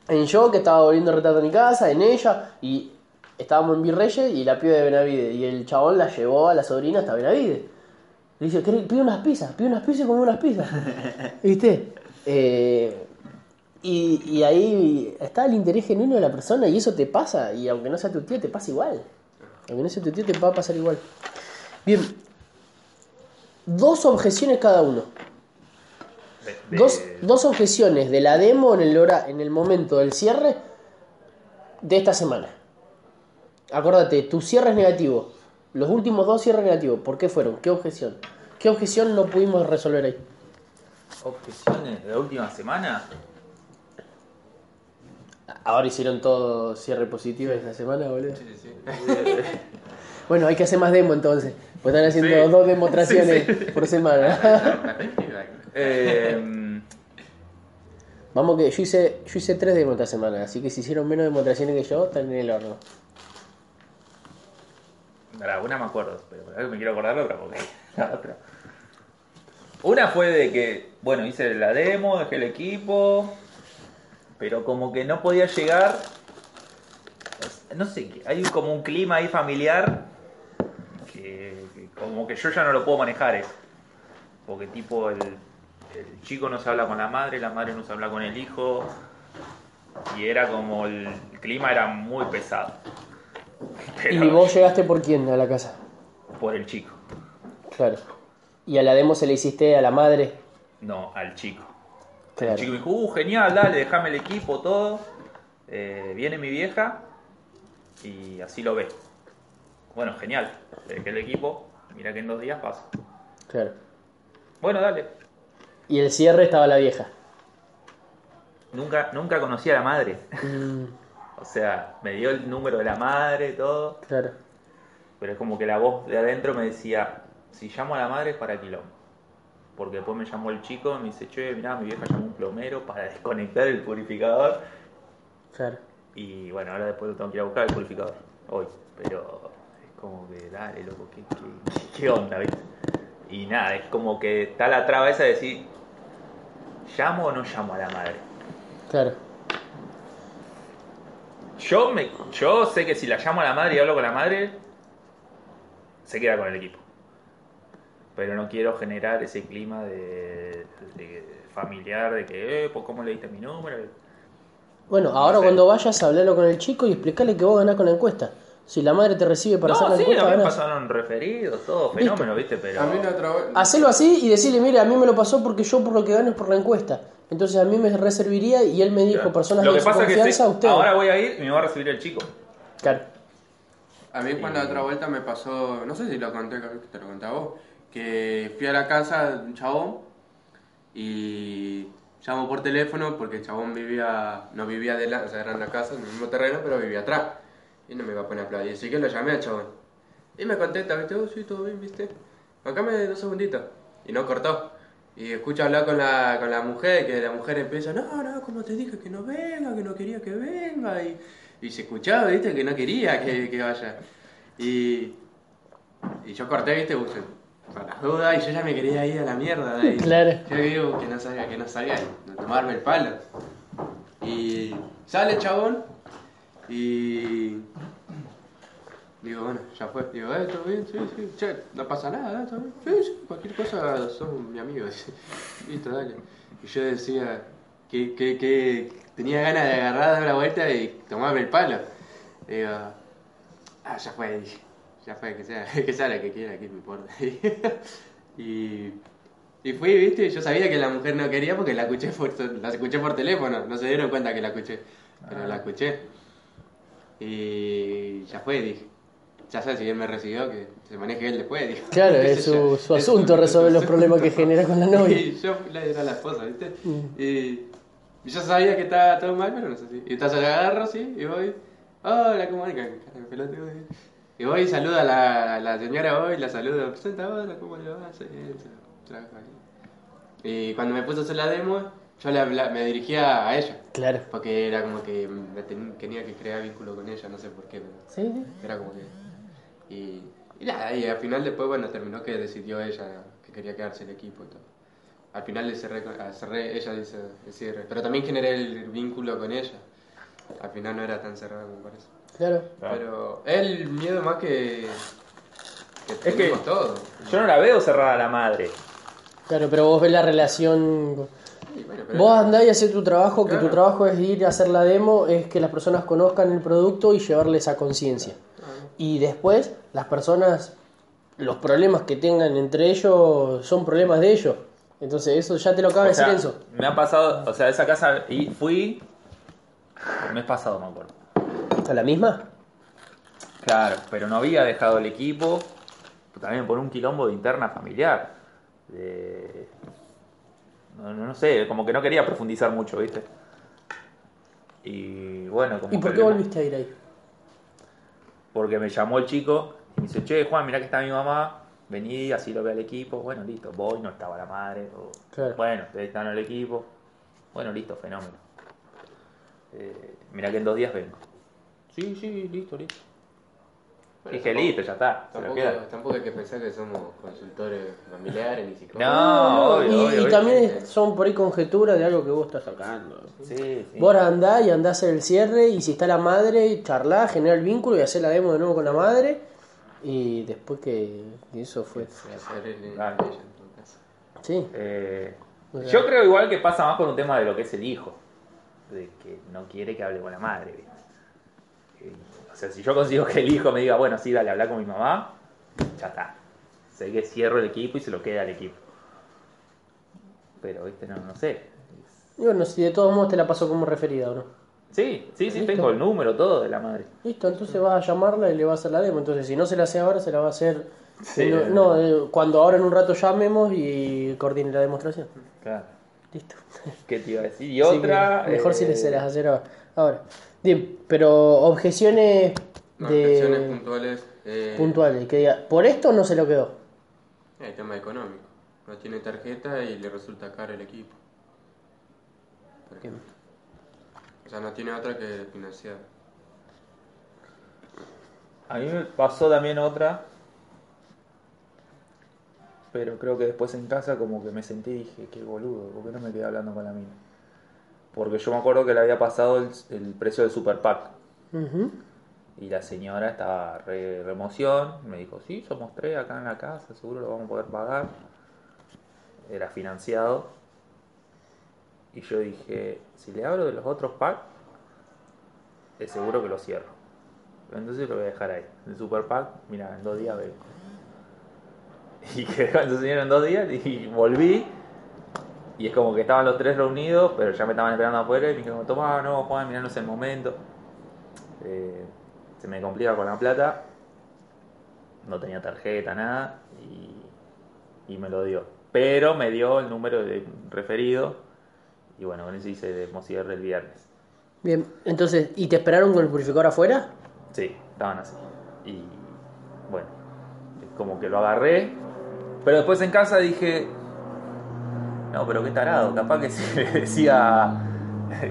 en yo, que estaba volviendo retrato a mi casa, en ella, y estábamos en Virreyes y la pibe de Benavide, y el chabón la llevó a la sobrina hasta Benavide. Le dice, "¿Querés- pide unas pizzas, pide unas pizzas y come unas pizzas. ¿Viste? Eh, y, y ahí está el interés genuino de la persona y eso te pasa, y aunque no sea tu tío, te pasa igual. Aunque no sea tu tío, te va a pasar igual. Bien, dos objeciones cada uno. De- Dos, dos objeciones de la demo en el, hora, en el momento del cierre de esta semana. Acuérdate, tu cierre es negativo. Los últimos dos cierres negativos. ¿Por qué fueron? ¿Qué objeción? ¿Qué objeción no pudimos resolver ahí? ¿Objeciones de la última semana? Ahora hicieron todo cierre positivo esta semana, boludo. Bueno, hay que hacer más demo entonces. Pues están haciendo Sí. dos demostraciones por semana. Eh, Vamos que yo hice, yo hice tres demos esta semana, así que si hicieron menos demostraciones que yo, están en el horno. Pará, una me acuerdo, pero ahora me quiero acordar la otra porque la otra. Una fue de que, bueno, hice la demo, dejé el equipo, pero como que no podía llegar. No sé, hay como un clima ahí familiar que, que como que yo ya no lo puedo manejar eso. Porque tipo el, el chico no se habla con la madre, la madre no se habla con el hijo. Y era como el, el clima era muy pesado. Pero ¿Y vos llegaste por quién a la casa? por el chico, Claro. ¿Y a la demo se le hiciste a la madre? no al chico. Claro. El chico me dijo, uh, genial, dale, déjame el equipo, todo. Eh, viene mi vieja y así lo ve. Bueno, genial, le dejé el equipo, mira que en dos días pasa. Claro. Bueno, dale. Y el cierre estaba la vieja. Nunca, nunca conocí a la madre. Mm, O sea, me dio el número de la madre, todo. claro. Pero es como que la voz de adentro me decía, si llamo a la madre es para quilombo. Porque después me llamó el chico y me dice, che, mirá, mi vieja llamó un plomero para desconectar el purificador. Claro. Y bueno, ahora después lo tengo que ir a buscar el purificador, hoy. Pero es como que, dale, loco, ¿qué, qué, qué onda, viste? Y nada, es como que está la traba esa de decir, ¿llamo o no llamo a la madre? Claro. Yo, me, yo sé que si la llamo a la madre y hablo con la madre, se queda con el equipo. Pero no quiero generar ese clima de, de familiar de que, eh, pues ¿cómo le diste mi número? Bueno, ahora sé. cuando vayas, hablalo con el chico y explicarle que vos ganás con la encuesta. Si la madre te recibe para hacer no, la sí, encuesta, a mí me ganás. pasaron referidos, todo, fenómeno, ¿viste? Pero... A mí la otra vez. Hacelo así y decirle, mire, a mí me lo pasó porque yo por lo que gano es por la encuesta. Entonces a mí me reservaría y él me dijo, Claro. personas Lo de que su pasa que confianza, sí, usted. ahora voy a ir y me va a recibir el chico. Claro. A mí cuando la otra vuelta me pasó, no sé si lo conté, creo que te lo conté a vos, que fui a la casa de un chabón y llamo por teléfono porque el chabón vivía, no vivía adelante, o sea, era en la casa, en el mismo terreno, pero vivía atrás. Y no me iba a poner a aplaudir, así que lo llamé al chabón. Y me contesta, ¿viste? Oh, sí, todo bien, ¿viste? Acá me dos segunditos. Y no cortó. Y escucho hablar con la, con la mujer, que la mujer empieza, no, no, como te dije que no venga, que no quería que venga. Y, y se escuchaba, ¿viste? Que no quería que, que vaya. Y, y yo corté, ¿viste? Para las dudas, y yo ya me quería ir a la mierda de ahí. Claro. Yo digo que no sabía, que no sabía, de tomarme el palo. Y sale el chabón y digo, bueno, ya fue. Digo, eh, todo bien, sí, sí, che, no pasa nada, ¿eh? ¿Todo bien? Sí, sí, cualquier cosa son mi amigo. Listo, dale. Y yo decía que, que, que tenía ganas de agarrar, dar la vuelta y tomarme el palo. Digo, ah, ya fue, dije. Ya fue, que sea, que sea la que quiera, que me importa. y, y fui, viste, yo sabía que la mujer no quería porque la escuché por, la escuché por teléfono, no se dieron cuenta que la escuché, pero la escuché. Y ya fue, dije. Ya sé, si él me recibió, que se maneje él después, dije. Claro, es su, su asunto resolver los problemas que genera con la novia. Y yo era la esposa, ¿viste? Y, y yo sabía que estaba todo mal, pero no sé si. Y entonces agarro, sí, y voy. Hola, ¿cómo andan? Cara pelote. Y voy y saludo a la, a la señora hoy, la saludo. Presenta, hola, ¿cómo le va? Sí, ahí. Y cuando me puse a hacer la demo, yo le habla- me dirigía a ella. Claro. Porque era como que me ten- tenía que crear vínculo con ella, no sé por qué, pero Sí, sí. era como que. Y, y nada, y al final después, bueno, terminó que decidió ella que quería quedarse el equipo y todo. Al final le cerré, ah, cerré ella dice el cierre, pero también generé el vínculo con ella. Al final no era tan cerrado como parece. Claro. Pero es el miedo más que. que Es que todos. yo no la veo cerrada la madre. Claro, pero vos ves la relación. Y bueno, pero- Vos andás y haces tu trabajo, que tu trabajo es ir a hacer la demo, es que las personas conozcan el producto y llevarles a conciencia. Y después, las personas, los problemas que tengan entre ellos son problemas de ellos. Entonces, eso ya te lo acaba de decir Enzo. me ha pasado, o sea, esa casa y fui el mes pasado, me acuerdo. ¿A la misma? Claro, pero no había dejado el equipo, también por un quilombo de interna familiar. No, no- sé, como que no quería profundizar mucho, ¿viste? Y bueno, como ¿Y por qué volviste a ir ahí? Porque me llamó el chico y me dice, che, Juan, mirá que está mi mamá, vení, así lo ve al equipo. Bueno, listo, voy, no estaba la madre. o- Claro. Bueno, ustedes están en el equipo. Bueno, listo, fenómeno. Eh, mirá que en dos días vengo. Sí, sí, listo, listo. Dije, listo, ya está. Se lo Tampoco, queda. tampoco hay que pensar que somos consultores familiares ni psicólogos. No, obvio, y, obvio, y obvio. también son por ahí conjeturas de algo que vos estás sacando. Sí, sí. Vos andás y andás a hacer el cierre y si está la madre, charlás, generar el vínculo y hacer la demo de nuevo con la madre. Y después que que eso fue... Hacer el- Claro. ella en todo caso. Sí. Eh, O sea- yo creo igual que pasa más por un tema de lo que es el hijo. De que no quiere que hable con la madre. Eh, o sea, si yo consigo que el hijo me diga, bueno, sí, dale, habla con mi mamá, ya está. Sé que cierro el equipo y se lo queda al equipo. Pero, viste, no, no sé. Y bueno, si de todos modos te la pasó como referida o no. Sí, sí, sí, Listo. tengo el número, todo de la madre. Listo, entonces vas a llamarla y le vas a hacer la demo. Entonces, si no se la hace ahora, se la va a hacer. Sí. no, no, eh, cuando ahora en un rato llamemos y coordine la demostración. Claro. Listo. ¿Qué te iba a decir? Y Así otra. mejor si eh, les se las hacer ahora. Bien, pero objeciones No, de objeciones puntuales. eh, puntuales. Que diga, por esto no se lo quedó. El tema económico. No tiene tarjeta y le resulta caro el equipo. Por ejemplo. O sea, no tiene otra que financiar. A mí me pasó también otra. Pero creo que después en casa como que me sentí y dije, qué boludo, ¿por qué no me quedé hablando con la mina? Porque yo me acuerdo que le había pasado el, el precio del super pack. Y la señora estaba re, re emoción. Me dijo, sí, somos tres acá en la casa, seguro lo vamos a poder pagar. Era financiado. Y yo dije, si le hablo de los otros packs, es seguro que lo cierro. Entonces lo voy a dejar ahí. El super pack, mira, en dos días vengo. Y quedó esa señora en dos días y volví. Y es como que estaban los tres reunidos, pero ya me estaban esperando afuera y me dijeron, toma, no, Juan, mirá, no es el momento. Eh, se me complica con la plata. No tenía tarjeta, nada. Y, y me lo dio. Pero me dio el número de referido. Y bueno, con eso hice de cierre el viernes. Bien, entonces, ¿y te esperaron con el purificador afuera? Sí, estaban así. Y bueno, como que lo agarré. Pero después en casa dije, no, pero qué tarado, capaz que si le decía,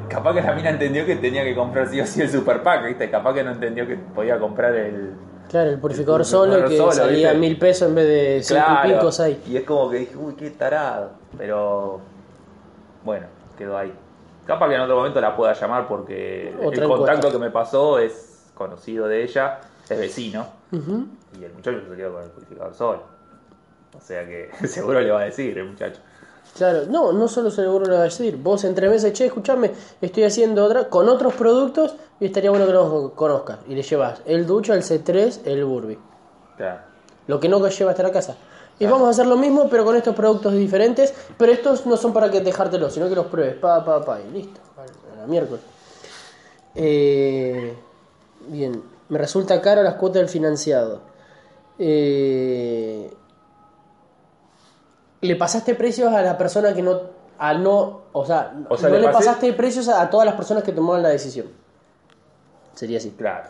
capaz que la mina entendió que tenía que comprar sí o sí el super pack, ¿viste? Capaz que no entendió que podía comprar el... Claro, el purificador El solo purificador que solo, salía ¿viste? mil pesos en vez de cinco y pico, seis. Y es como que dije, uy, qué tarado. Pero bueno, quedó ahí. Capaz que en otro momento la pueda llamar porque Otra el contacto encuesta. que me pasó es conocido de ella, es vecino. Y el muchacho se quedó con el purificador solo. O sea que seguro le va a decir el muchacho. Claro, no, no solo seguro lo va a decir. Vos en tres meses, che, escuchame, estoy haciendo otra con otros productos y estaría bueno que nos conozcas. Y le llevas el ducho, el C3, el Burby. Claro. Lo que no lleva hasta la casa. Y vamos a hacer lo mismo, pero con estos productos diferentes. Pero estos no son para que dejártelos, sino que los pruebes. Pa, pa, pa, y listo. A la miércoles. Eh, bien, me resulta caro las cuotas del financiado. Eh, ¿Le pasaste precios a la persona que no... A no o sea, O sea, no le le pasé- pasaste precios a, a todas las personas que tomaban la decisión. Sería así. Claro.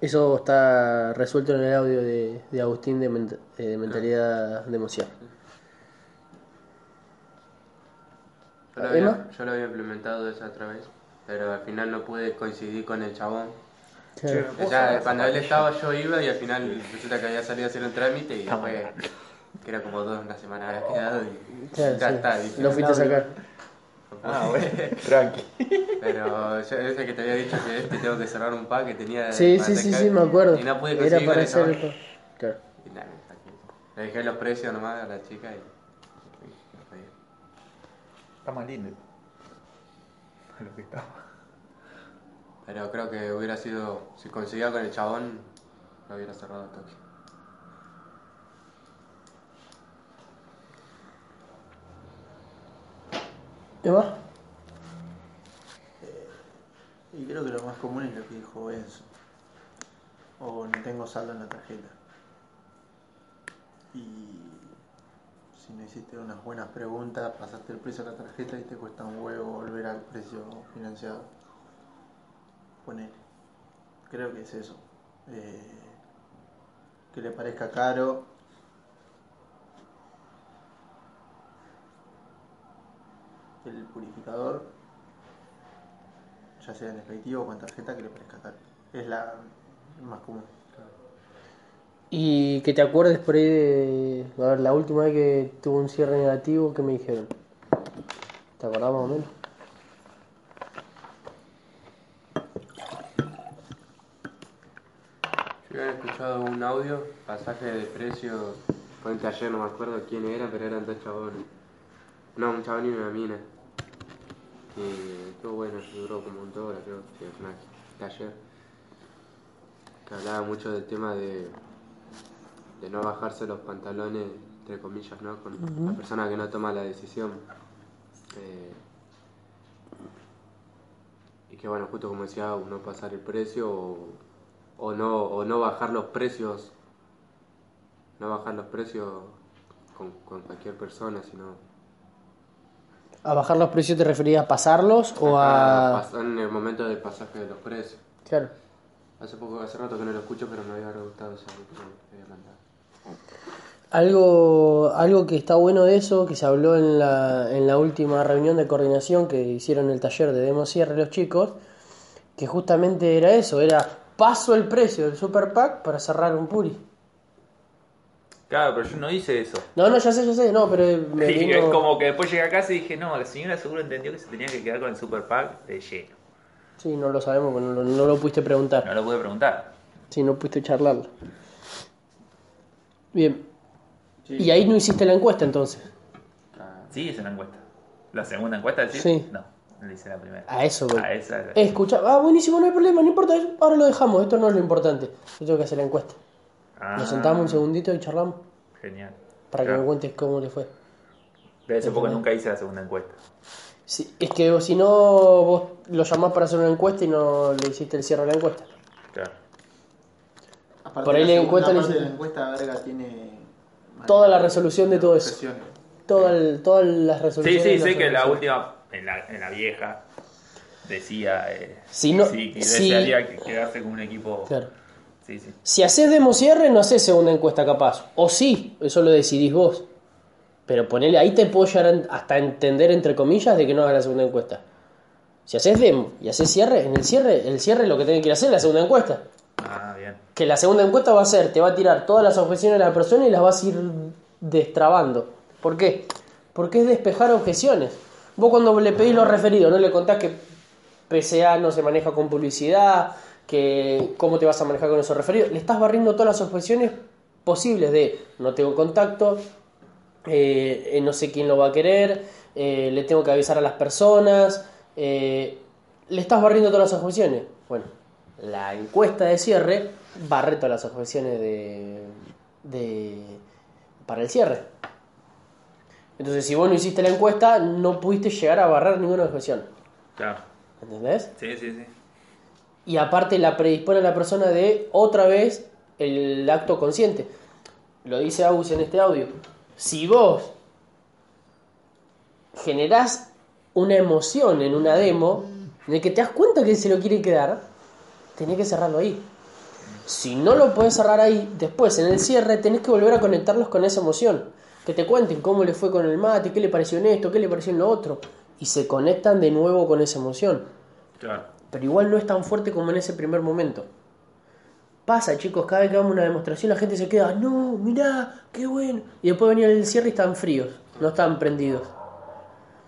Eso está resuelto en el audio de, de Agustín de, ment- eh, de mentalidad de emoción. Yo lo, ¿Emma? había, yo lo había implementado esa otra vez, pero al final no pude coincidir con el chabón. Claro. O sea, cuando él estaba yo iba y al final resulta que había salido a hacer un trámite y después, que era como dos, una semana había quedado y ya sí. está. dije, Lo fuiste a sacar. Ah, bueno, tranqui. Pero yo ese que te había dicho que este tengo que cerrar un pack que tenía... Sí, para sí, sí, sacar, sí, me acuerdo. Y no pude Era conseguir con para hacer el... Claro. Y nada. Le dejé los precios nomás a la chica y... Está más lindo. Lo que estaba. Pero creo que hubiera sido, si conseguía con el chabón, lo hubiera cerrado al toque. ¿Qué más? Y creo que lo más común es lo que dijo Enzo. O no tengo saldo en la tarjeta. Y si no hiciste unas buenas preguntas, pasaste el precio a la tarjeta y te cuesta un huevo volver al precio financiado. Creo que es eso. Eh, que le parezca caro. El purificador ya sea en efectivo o con tarjeta, que le parezca caro. Es la más común. Y que te acuerdes por ahí de. A ver, la última vez que tuvo un cierre negativo, ¿qué me dijeron? ¿Te acordás más o menos? Yo había escuchado un audio, pasaje de precio, fue en taller, no me acuerdo quién era, pero eran dos chabones. No, un chabón y una mina. Y estuvo bueno, duró como un hora, creo, sí, es una taller. Que hablaba mucho del tema de, de no bajarse los pantalones, entre comillas, ¿no? Con la persona que no toma la decisión. Eh, y que bueno, justo como decía, no pasar el precio o, o no, o no bajar los precios, no bajar los precios con, con cualquier persona, sino ¿A bajar los precios te referías a pasarlos o a.? en el momento del pasaje de los precios. Claro. Hace poco, hace rato que no lo escucho, pero me había gustado esa. Algo, algo que está bueno de eso, que se habló en la, en la última reunión de coordinación que hicieron el taller de Demo Cierre los chicos, que justamente era eso, era paso el precio del Super Pack para cerrar un Puri. Claro, pero yo no hice eso. No, no, ya sé, ya sé, no, pero me Y vino- es como que después llegué a casa y dije, no, la señora seguro entendió que se tenía que quedar con el super pack de lleno. Sí, no lo sabemos, no, lo- no lo pudiste preguntar. No lo pude preguntar. Sí, no pudiste charlarlo. Bien. Y ahí no hiciste la encuesta entonces. Sí, hice la encuesta. ¿La segunda encuesta decís? Sí. No, le hice la primera. A eso voy. A esa. Escucha, ah, buenísimo, no hay problema, no importa. Ahora lo dejamos, esto no es lo importante. Yo tengo que hacer la encuesta. Ah, Nos sentamos un segundito y charlamos Genial. para que me cuentes cómo le fue. Debe ser porque nunca hice la segunda encuesta. Sí, es que si no, vos lo llamás para hacer una encuesta y no le hiciste el cierre de la encuesta. Claro. Aparte Por ahí la encuesta le parte de hice- la encuesta verga tiene Toda la resolución de todo eso. Toda el- todas las Sí, resoluciones. sí, las sé que la última, en la, en la vieja, decía eh, Si no- sí, que si- desearía que quedarse con un equipo. Claro. Sí, sí. Si haces demo cierre, no haces segunda encuesta capaz. O sí, eso lo decidís vos. Pero ponele, ahí te puedo llegar hasta entender, entre comillas, de que no hagas la segunda encuesta. Si haces demo y haces cierre, en el cierre, el cierre lo que tiene que ir a hacer es la segunda encuesta. Ah, bien. Que la segunda encuesta va a ser, te va a tirar todas las objeciones de la persona y las vas a ir destrabando. ¿Por qué? Porque es despejar objeciones. Vos cuando le pedís los referidos, no le contás que PCA no se maneja con publicidad, que cómo te vas a manejar con esos referidos. Le estás barriendo todas las objeciones posibles de no tengo contacto, eh, eh, no sé quién lo va a querer, eh, le tengo que avisar a las personas, le estás barriendo todas las objeciones. Bueno, la encuesta de cierre barre todas las objeciones de, de para el cierre. Entonces, si vos no hiciste la encuesta, no pudiste llegar a barrer ninguna objeción. Claro. ¿Entendés? Sí, sí, sí. Y aparte la predispone a la persona de otra vez el acto consciente. Lo dice Agus en este audio. Si vos generás una emoción en una demo, en el que te das cuenta que se lo quiere quedar, tenés que cerrarlo ahí. Si no lo podés cerrar ahí, después en el cierre tenés que volver a conectarlos con esa emoción. Que te cuenten cómo le fue con el mate, qué le pareció en esto, qué le pareció en lo otro. Y se conectan de nuevo con esa emoción Claro. pero igual no es tan fuerte como en ese primer momento. Pasa, chicos, cada vez que damos una demostración la gente se queda, no, mirá, qué bueno. Y después venía el cierre y están fríos, no están prendidos.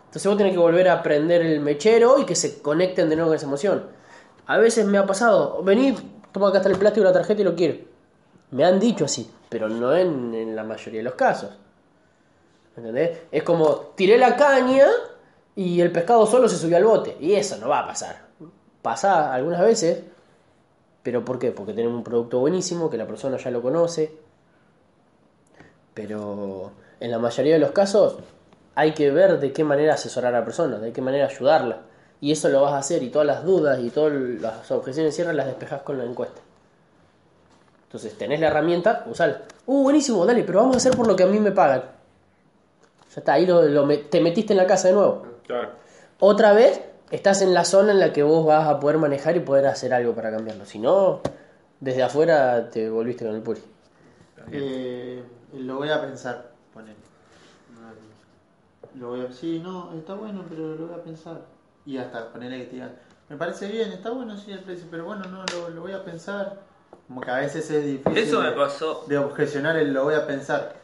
Entonces vos tenés que volver a prender el mechero y que se conecten de nuevo con esa emoción. A veces me ha pasado, vení, toma acá está el plástico y la tarjeta y lo quiero. Me han dicho así, pero no en, en la mayoría de los casos. ¿Entendés? Es como, tiré la caña y el pescado solo se subió al bote. Y eso no va a pasar. Pasa algunas veces, pero ¿por qué? Porque tenemos un producto buenísimo, que la persona ya lo conoce. Pero en la mayoría de los casos hay que ver de qué manera asesorar a la persona, de qué manera ayudarla. Y eso lo vas a hacer y todas las dudas y todas las objeciones de cierre las despejas con la encuesta. Entonces tenés la herramienta, usala. Uh, buenísimo, dale, pero vamos a hacer por lo que a mí me pagan. Ya está, ahí lo, te metiste en la casa de nuevo. Claro. Otra vez estás en la zona en la que vos vas a poder manejar y poder hacer algo para cambiarlo. Si no, desde afuera te volviste con el puri. Eh, lo voy a pensar, poner. Lo voy a, sí, no, está bueno, pero lo voy a pensar. Y hasta ponerle que te digan, me parece bien, está bueno sí el precio, pero bueno, no, lo, lo voy a pensar. Como que a veces es difícil Eso me de- pasó. de objecionar el lo voy a pensar.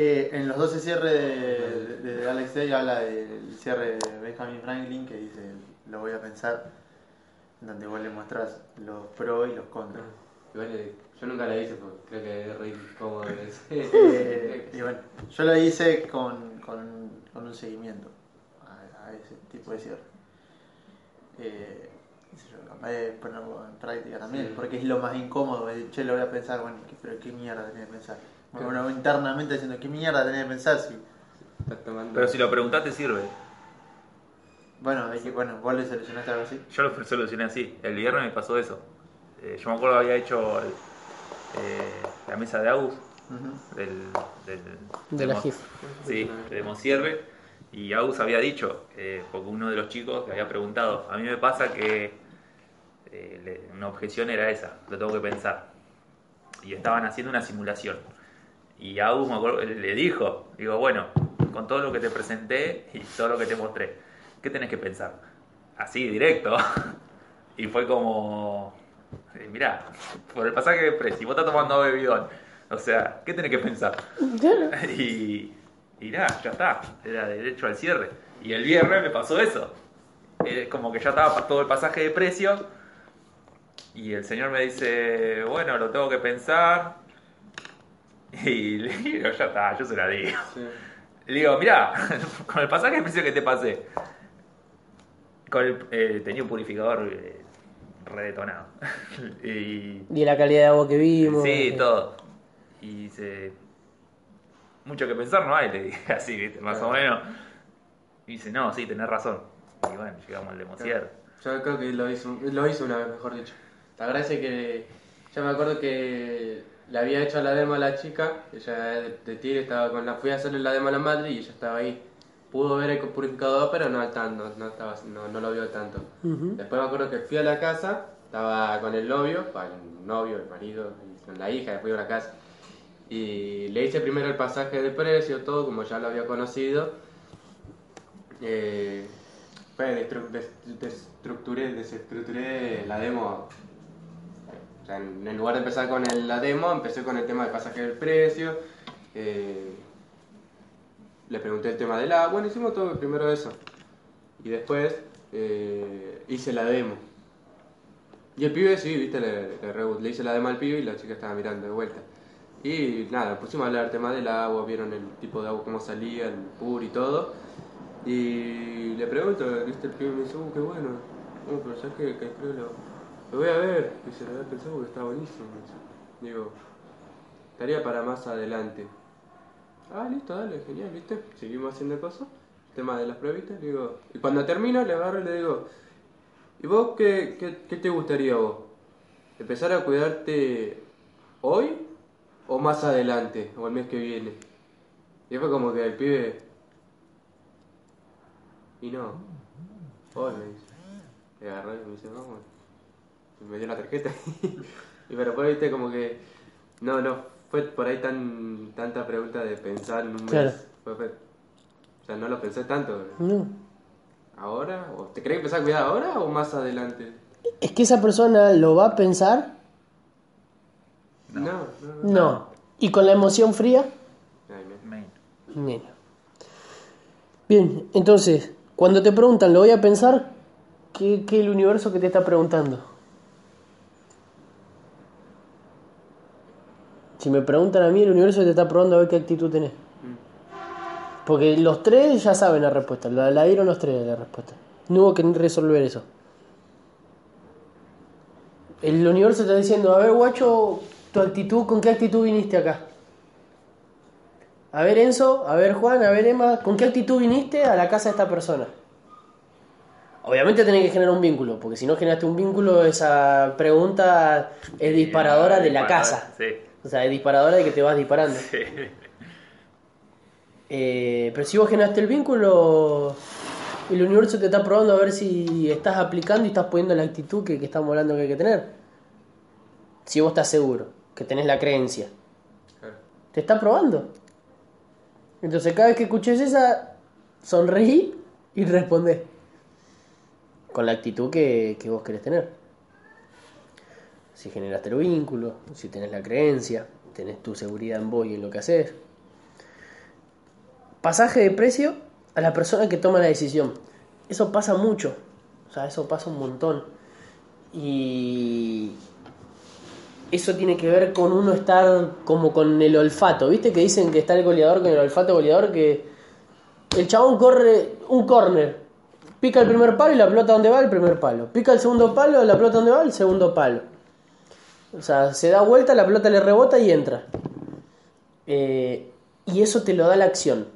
Eh, en los 12 cierres de, de, de Alex Day habla del cierre de Benjamin Franklin que dice lo voy a pensar, donde vos le mostrás los pros y los contras. Igual eh, yo nunca la hice porque creo que es re incómodo. Eh, y bueno, yo lo hice con, con, con un seguimiento a, a ese tipo de cierre. Eh, capaz de ponerlo en práctica también, Sí. porque es lo más incómodo. Che, lo voy a pensar, bueno, ¿qué- pero qué mierda tenés que pensar. Uno internamente diciendo, ¿qué mierda tenés que pensar? Si, Estás tomando. Pero si lo preguntás te sirve. bueno, hay que, bueno, vos le solucionaste algo así. Yo lo solucioné así. El viernes me pasó eso. Eh, yo me acuerdo que había hecho el- eh, la mesa de Agus Ujú. del, del, De la GIF. Sí, de Monsierre. Y Agus había dicho, eh, porque uno de los chicos le había preguntado, a mí me pasa que eh, le- una objeción era esa, lo tengo que pensar. Y estaban haciendo una simulación. Y Agus me acuerdo, le dijo, digo, bueno, con todo lo que te presenté y todo lo que te mostré, ¿qué tenés que pensar? Así, directo. y fue como, eh, mirá, por el pasaje de precio, vos estás tomando bebidón. O sea, ¿qué tenés que pensar? y, y nada, ya está, era derecho al cierre. Y el viernes me pasó eso. Eh, como que ya estaba todo el pasaje de precio. Y el señor me dice, bueno, lo tengo que pensar. Y le digo, ya está, yo se la digo. Sí. Le digo, mira, con el pasaje de precio que te pasé. Con el, eh, tenía un purificador eh, redetonado. y Y la calidad de agua que vimos. Sí, todo. Y dice, mucho que pensar no hay, le dije así, ¿viste? más o menos. Y dice, no, sí, tenés razón. Y bueno, llegamos al de Mosier. Yo creo que lo hizo, lo hizo una vez, mejor dicho. La es que ya me acuerdo que le había hecho la demo a la chica, ella de, de Tigre estaba con la, fui a hacerle la demo a la madre y ella estaba ahí. Pudo ver el purificador, pero no al tanto, no, estaba, no, no lo vio tanto. Ujú. Después me acuerdo que fui a la casa, estaba con el novio, el novio, el marido, con la hija, después iba a la casa. Y le hice primero el pasaje de precio, todo como ya lo había conocido. Eh, pues destru- des- destructuré, desestructuré la demo. En lugar de empezar con el- la demo, empecé con el tema del pasaje del precio. eh, le pregunté el tema del agua, bueno, hicimos todo primero eso. Y después eh, hice la demo. Y el pibe, sí, viste, le, le re- le hice la demo al pibe y la chica estaba mirando de vuelta. Y nada, pusimos a hablar del tema del agua, vieron el tipo de agua, cómo salía, el pur y todo. Y le pregunto, viste, el pibe me dice, uh, qué bueno. Uh, pero sabes que, que creo lo, lo voy a ver. Dice, lo había pensado porque está buenísimo. Digo, estaría para más adelante. Ah, listo, dale, genial, viste. Seguimos haciendo cosas. Tema de las pruebitas, digo. Y cuando termino, le agarro y le digo, ¿y vos qué, qué, te gustaría vos? ¿Empezar a cuidarte hoy o más adelante, o el mes que viene? Y fue como que el pibe. Y no. Hoy me dice. Le agarró y me dice, vamos. Y me dio la tarjeta. y pero fue, viste, como que. No, no. Fue por ahí tan tanta pregunta de pensar en un mes. Claro. Fue- fue- o sea, no lo pensé tanto. No. ¿Ahora? ¿O ¿Te crees que empezar a cuidar ahora o más adelante? Es que esa persona lo va a pensar, No, no, no. no. Y con la emoción fría, Ay, me- Main. Mira. Bien, entonces, cuando te preguntan, lo voy a pensar, ¿qué, qué es el universo que te está preguntando? Si me preguntan a mí, el universo te está probando a ver qué actitud tenés. Porque los tres ya saben la respuesta, la, la dieron los tres la respuesta. No hubo que resolver eso. El universo está diciendo, a ver, guacho, tu actitud, ¿con qué actitud viniste acá? A ver Enzo, a ver Juan, a ver Emma, ¿con qué actitud viniste a la casa de esta persona? Obviamente tenés que generar un vínculo, porque si no generaste un vínculo, esa pregunta es disparadora de la casa. Sí. O sea, es disparadora de que te vas disparando. sí. Eh, pero si vos generaste el vínculo, el universo te está probando a ver si estás aplicando y estás poniendo la actitud que, que estamos hablando que hay que tener. Si vos estás seguro, que tenés la creencia. Claro. Te está probando. Entonces cada vez que escuches esa, sonreí y respondé. con la actitud que, que vos querés tener. Si generaste el vínculo, si tenés la creencia, tenés tu seguridad en vos y en lo que haces. Pasaje de precio a la persona que toma la decisión. Eso pasa mucho. O sea, eso pasa un montón. Y eso tiene que ver con uno estar como con el olfato. ¿Viste que dicen que está el goleador con el olfato goleador? Que el chabón corre un corner. Pica el primer palo y la pelota donde va, el primer palo. Pica el segundo palo, la pelota donde va, el segundo palo. O sea, se da vuelta, la pelota le rebota y entra. Eh, y eso te lo da la acción.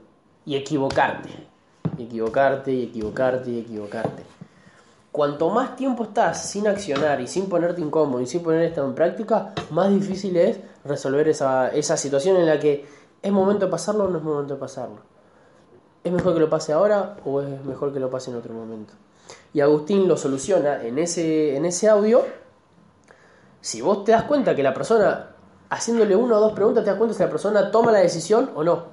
Y equivocarte. Y equivocarte, y equivocarte, y equivocarte. Cuanto más tiempo estás sin accionar y sin ponerte incómodo y sin poner esto en práctica, más difícil es resolver esa, esa situación en la que es momento de pasarlo o no es momento de pasarlo. ¿Es mejor que lo pase ahora o es mejor que lo pase en otro momento? Y Agustín lo soluciona en ese, en ese audio. Si vos te das cuenta que la persona, haciéndole una o dos preguntas, te das cuenta si la persona toma la decisión o no.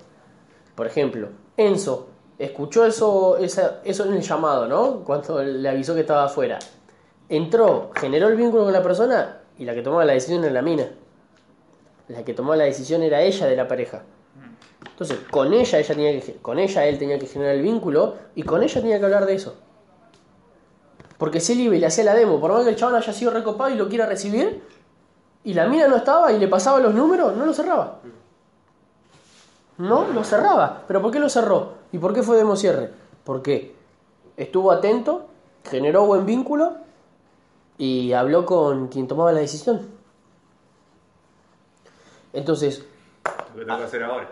Por ejemplo, Enzo escuchó eso, eso en el llamado, ¿no? Cuando le avisó que estaba afuera. Entró, generó el vínculo con la persona y la que tomaba la decisión era la mina. La que tomaba la decisión era ella de la pareja. Entonces, con ella, ella tenía que, con ella él tenía que generar el vínculo y con ella tenía que hablar de eso. Porque y le hacía la demo, por más que el chabón haya sido recopado y lo quiera recibir, y la mina no estaba y le pasaba los números, no lo cerraba. No lo cerraba. ¿Pero por qué lo cerró? ¿Y por qué fue demo cierre? Porque estuvo atento, generó buen vínculo y habló con quien tomaba la decisión. Entonces, Lo que tengo que hacer ahora.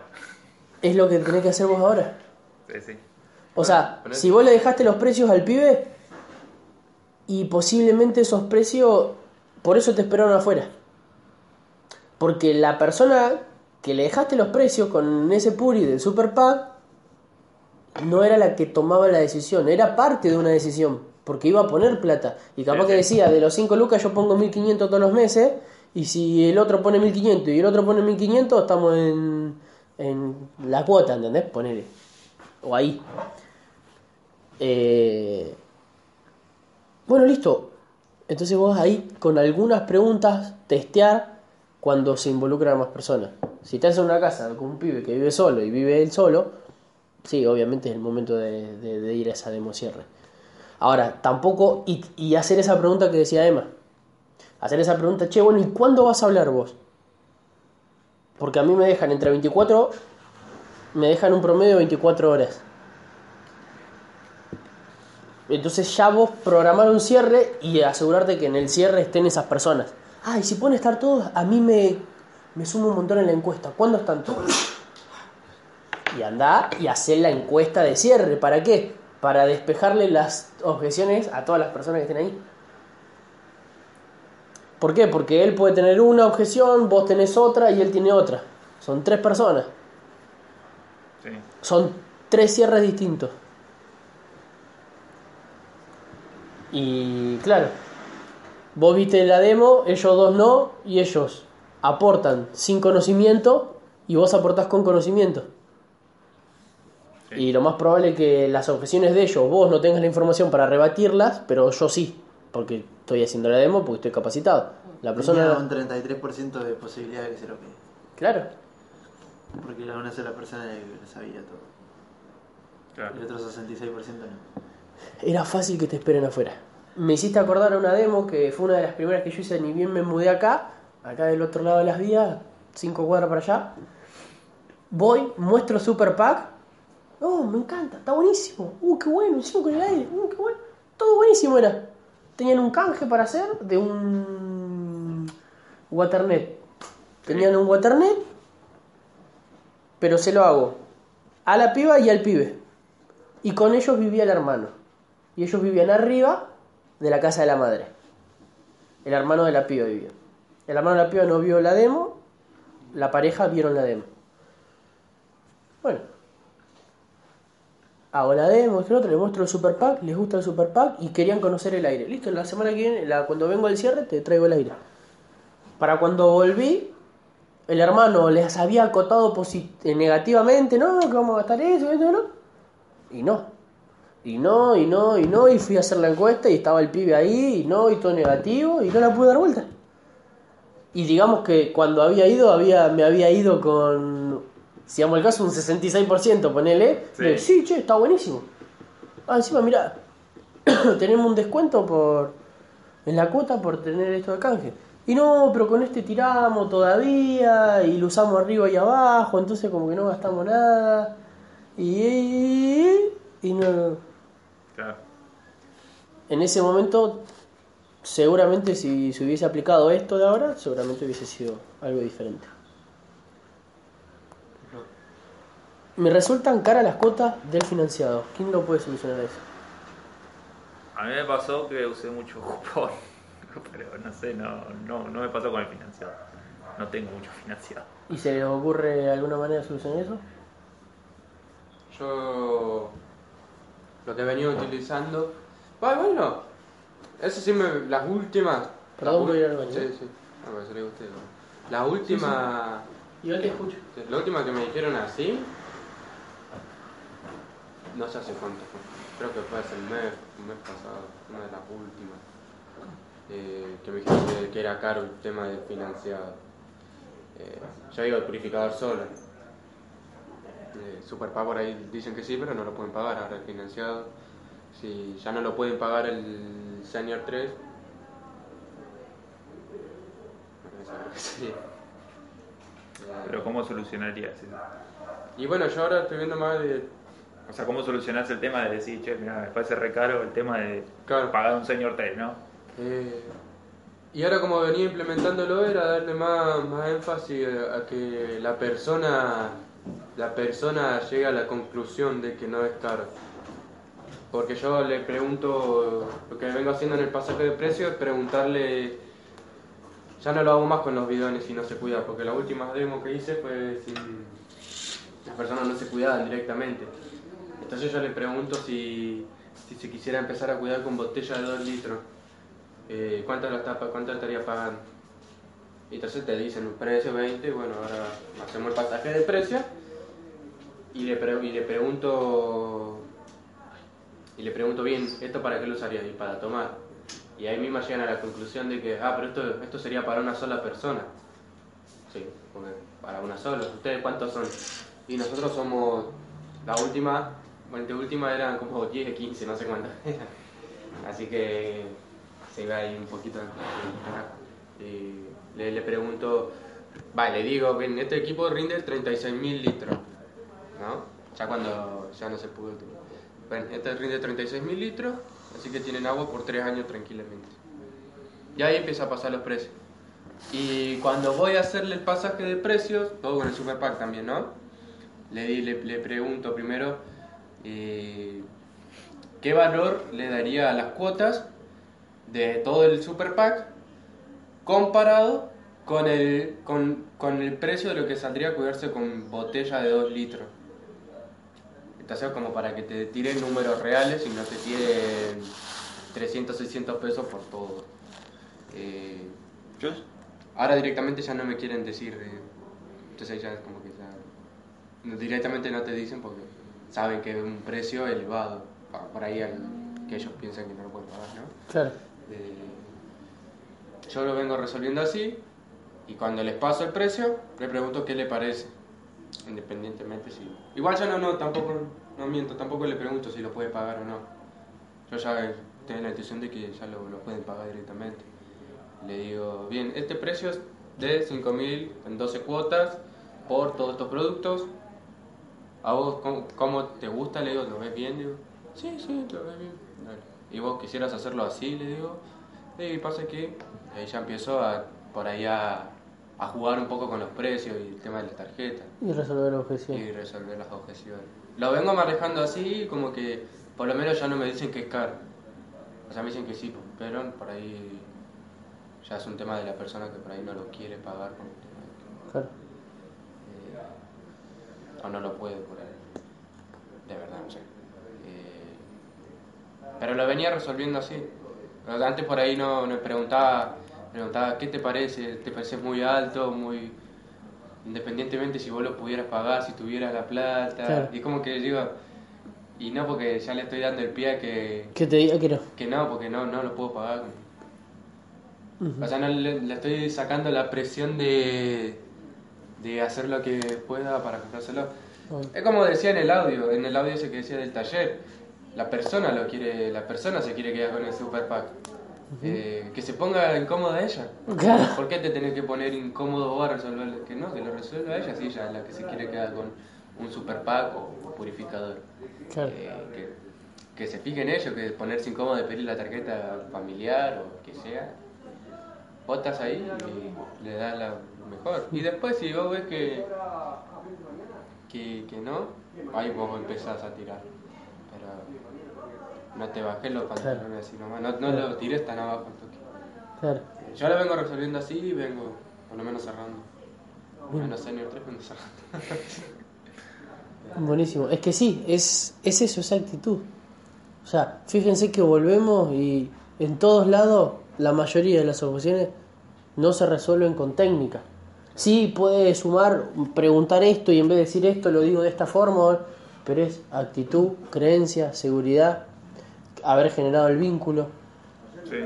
es lo que tenés que hacer vos ahora. Sí, sí. O sea, si vos le dejaste los precios al pibe y posiblemente esos precios, por eso te esperaron afuera. Porque la persona que le dejaste los precios con ese puri del Super Pack no era la que tomaba la decisión, era parte de una decisión, porque iba a poner plata. Y capaz que decía, de los 5 lucas yo pongo 1500 todos los meses, y si el otro pone 1500 y el otro pone 1500, estamos en, en la cuota, ¿entendés? Ponele. O ahí. Eh, bueno, listo. Entonces vos ahí con algunas preguntas testear cuando se involucran más personas. Si estás en una casa con un pibe que vive solo y vive él solo, sí, obviamente es el momento de, ir a esa demo cierre. Ahora, tampoco, y, y hacer esa pregunta que decía Emma. Hacer esa pregunta, che, bueno, ¿y cuándo vas a hablar vos? Porque a mí me dejan entre 24, me dejan un promedio de 24 horas. Entonces ya vos programar un cierre y asegurarte que en el cierre estén esas personas. Ah, y si pueden estar todos, a mí me, me suma un montón en la encuesta. ¿Cuándo están todos? Y andá y hacer la encuesta de cierre. ¿Para qué? Para despejarle las objeciones a todas las personas que estén ahí. ¿Por qué? Porque él puede tener una objeción, vos tenés otra y él tiene otra. Son tres personas. Sí. Son tres cierres distintos. Y claro, vos viste la demo, ellos dos no, y ellos aportan sin conocimiento y vos aportás con conocimiento. Sí. Y lo más probable es que las objeciones de ellos, vos no tengas la información para rebatirlas, pero yo sí, porque estoy haciendo la demo, porque estoy capacitado. La Tenía persona... un 33% de posibilidad de que se lo quede. Claro, Porque era una sola persona que lo sabía todo. Claro. El otro 66% no. Era fácil que te esperen afuera. Me hiciste acordar a una demo que fue una de las primeras que yo hice, ni bien me mudé acá, acá del otro lado de las vías, cinco cuadras para allá. Voy, muestro Super Pack. Oh, me encanta, está buenísimo. Uh, qué bueno, hicimos con el aire. Uh, qué bueno. Todo buenísimo era. Tenían un canje para hacer de un Waternet. Tenían un Waternet, pero se lo hago a la piba y al pibe. Y con ellos vivía el hermano. Y ellos vivían arriba de la casa de la madre. El hermano de la piba vivía. El hermano de la piba no vio la demo, la pareja vieron la demo. Bueno. Hago la demo, otro, les muestro el super pack, les gusta el super pack y querían conocer el aire. Listo, la semana que viene, cuando vengo al cierre, te traigo el aire. Para cuando volví, el hermano les había acotado negativamente, no, que vamos a gastar eso. Y no. Y no, y no, y no, y fui a hacer la encuesta y estaba el pibe ahí, y no, y todo negativo, y no la pude dar vuelta. Y digamos que cuando había ido, había, me había ido con, si damos el caso, un 66%, ponele. Sí. Sí, sí che, está buenísimo. Ah, encima, mira, tenemos un descuento por en la cuota por tener esto de canje. Y no, pero con este tiramos todavía y lo usamos arriba y abajo, entonces como que no gastamos nada. Y, y no. En ese momento, seguramente si se hubiese aplicado esto de ahora, seguramente hubiese sido algo diferente. Me resultan caras las cuotas del financiado. ¿Quién lo puede solucionar eso? A mí me pasó que usé mucho cupón, pero no sé, no, no, no me pasó con el financiado. No tengo mucho financiado. ¿Y se le ocurre alguna manera de solucionar eso? Yo lo que he venido utilizando. Bueno, bueno, eso sí me. Las últimas. Perdón, voy a ir al baño. Sí, sí. No, pero se lo digo a usted. ¿no? La última. Yo te escucho. La última que me dijeron así. No sé hace cuánto fue. Creo que fue hace el mes, el mes pasado, una de las últimas. Eh, que me dijeron que, que era caro el tema del financiado. Eh, yo digo el purificador solo. Eh, Superpag por ahí dicen que sí, pero no lo pueden pagar ahora el financiado. Si ya no lo pueden pagar el Senior 3. bueno, eso creo que sería. Eh, Pero ¿cómo solucionarías eso? y bueno, yo ahora estoy viendo más de. O sea, ¿cómo solucionás el tema de decir, che, mira, me parece re caro el tema de Claro. pagar un señor 3, ¿no? eh, y ahora como venía implementándolo era darle más, más énfasis a, a que la persona la persona llegue a la conclusión de que no es caro. Porque yo le pregunto, lo que vengo haciendo en el pasaje de precio es preguntarle, ya no lo hago más con los bidones si no se cuida, porque la última demo que hice fue sin, las personas no se cuidaban directamente. Entonces yo le pregunto si, si se quisiera empezar a cuidar con botella de 2 litros, eh, ¿cuánto, la está, ¿cuánto estaría pagando? Y entonces te dicen un precio 20, bueno, ahora hacemos el pasaje de precio y le, pre- y le pregunto y le pregunto bien, ¿esto para qué lo usarías? Y para tomar. Y ahí misma llegan a la conclusión de que, ah, pero esto, esto sería para una sola persona. Sí, para una sola. ¿Ustedes cuántos son? Y nosotros somos, la última, de última eran como 10, 15, no sé cuántas. Así que se ve ahí un poquito. Y le, pregunto, vale, le digo, bien, este equipo rinde 36.000 litros, ¿no? Ya cuando ya no se pudo. Bueno, este rinde 36.000 litros, así que tienen agua por 3 años tranquilamente. Y ahí empieza a pasar los precios. Y cuando voy a hacerle el pasaje de precios, todo con el Super Pack también, ¿no? Le, le, le pregunto primero eh, qué valor le daría a las cuotas de todo el Super Pack comparado con el, con, con el precio de lo que saldría a cuidarse con botella de 2 litros. Como para que te tiren números reales y no te tiren 300, 600 pesos por todo. Eh, Yo, ahora directamente ya no me quieren decir. eh, entonces ahí ya es como que ya. Directamente no te dicen porque saben que es un precio elevado. Por ahí al- que ellos piensan que no lo pueden pagar, ¿no? Claro. Eh, yo lo vengo resolviendo así y cuando les paso el precio le pregunto qué le parece independientemente si igual ya no no tampoco no miento tampoco le pregunto si lo puede pagar o no yo ya tengo la intuición de que ya lo, pueden pagar directamente le digo bien este precio es de 5.000 en 12 cuotas por todos estos productos ¿A vos cómo, te gusta? Le digo, ¿lo ves bien? Digo, sí, sí, lo ves bien. ¿Y vos quisieras hacerlo así? Le digo, y pasa que ahí ya empiezo a, por ahí a, a jugar un poco con los precios y el tema de las tarjetas Y resolver la objeción. y resolver las objeciones. Lo vengo manejando así, como que por lo menos ya no me dicen que es caro. O sea, me dicen que sí, pero por ahí ya es un tema de la persona que por ahí no lo quiere pagar. Claro. eh, o no lo puede por ahí. De verdad, no sé. Eh, pero lo venía resolviendo así. Antes por ahí no me preguntaba, preguntaba, ¿qué te parece? ¿Te parece muy alto? muy Independientemente si vos lo pudieras pagar, si tuvieras la plata. Claro. Y como que digo, Y no porque ya le estoy dando el pie a que, Que te diga que no. que no, porque no, no lo puedo pagar. O sea, no le, le estoy sacando la presión de, de hacer lo que pueda para comprárselo. Es como decía en el audio, en el audio ese que decía del taller, la persona lo quiere, la persona se quiere quedar con el super pack. Eh, que se ponga incómoda ella. Claro. ¿Por qué te tenés que poner incómodo vos a resolverle? Que no, que lo resuelva ella, si ella es la que se quiere quedar con un super pack o purificador. Claro. Eh, que, que se fije en ello, que ponerse incómodo de pedir la tarjeta familiar o que sea. Vos estás ahí y le das la mejor. Y después si vos ves que, que, que no, ahí vos empezás a tirar. No te bajes los pantalones así nomás, no, no lo tires tan abajo al toque. Claro. Yo lo vengo resolviendo así y vengo por lo menos cerrando. Menos senior 3 vengo cerrando. Buenísimo. Es que sí, es, es eso, esa actitud. O sea, fíjense que volvemos y en todos lados la mayoría de las ocasiones no se resuelven con técnica. Sí, puede sumar, preguntar esto y en vez de decir esto lo digo de esta forma, pero es actitud, creencia, seguridad, haber generado el vínculo. Sí.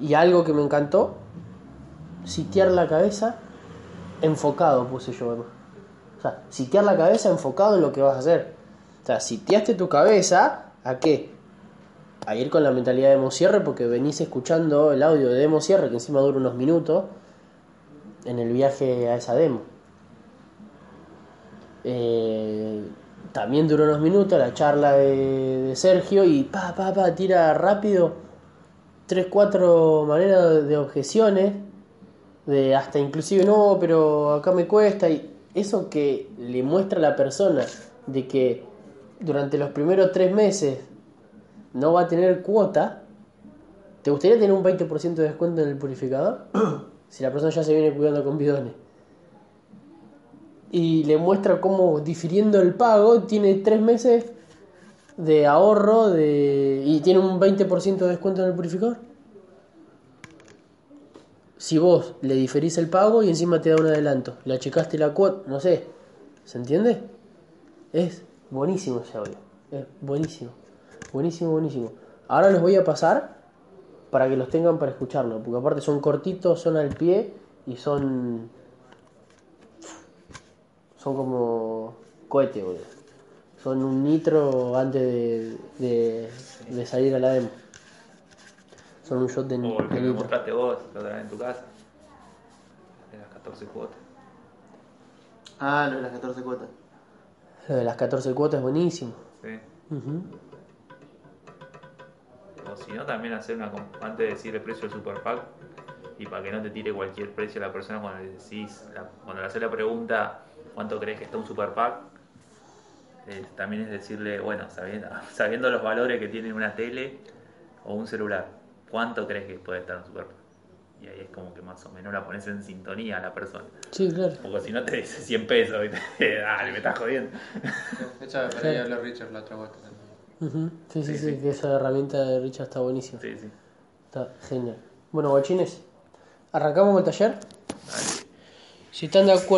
Y algo que me encantó, sitiar la cabeza enfocado, puse yo. O sea, sitiar la cabeza enfocado en lo que vas a hacer. O sea, sitiaste tu cabeza a qué? A ir con la mentalidad de demo cierre porque venís escuchando el audio de demo cierre que encima dura unos minutos en el viaje a esa demo. Eh, también duró unos minutos la charla de, de Sergio y pa, pa, pa, tira rápido tres, cuatro maneras de objeciones, de hasta inclusive no, pero acá me cuesta, y eso que le muestra a la persona de que durante los primeros tres meses no va a tener cuota, ¿te gustaría tener un 20% de descuento en el purificador? si la persona ya se viene cuidando con bidones. Y le muestra cómo difiriendo el pago tiene tres meses de ahorro de y tiene un 20% de descuento en el purificador. Si vos le diferís el pago y encima te da un adelanto, le achicaste la cuota, no sé, ¿se entiende? Es buenísimo ese audio, es buenísimo, buenísimo, buenísimo. Ahora los voy a pasar para que los tengan para escucharlo, porque aparte son cortitos, son al pie y son son como cohete, boludo. Son un nitro antes de, de, de salir a la demo. Son un shot de, O el que de me nitro. mostraste vos la otra vez en tu casa. De las 14 cuotas. Ah, lo de las 14 cuotas. Lo de las 14 cuotas es buenísimo. Sí. Ujú. O si no, también hacer una. com- Antes de decir el precio del super pack. Y para que no te tire cualquier precio a la persona cuando le decís. la- cuando le haces la pregunta, ¿cuánto crees que está un super pack? Eh, también es decirle, bueno, sabiendo, sabiendo los valores que tiene una tele o un celular, ¿cuánto crees que puede estar un super pack? Y ahí es como que más o menos la pones en sintonía a la persona. Sí, claro. Porque si no te dice 100 pesos, ¿viste? dale, me estás jodiendo. Esa por ahí habló Richard la otra vuelta también. Sí, sí, Sí, sí, sí. que esa herramienta de Richard está buenísima. Sí, sí. Está genial. Bueno, guachines, arrancamos con el taller. Dale. Si están de acuerdo.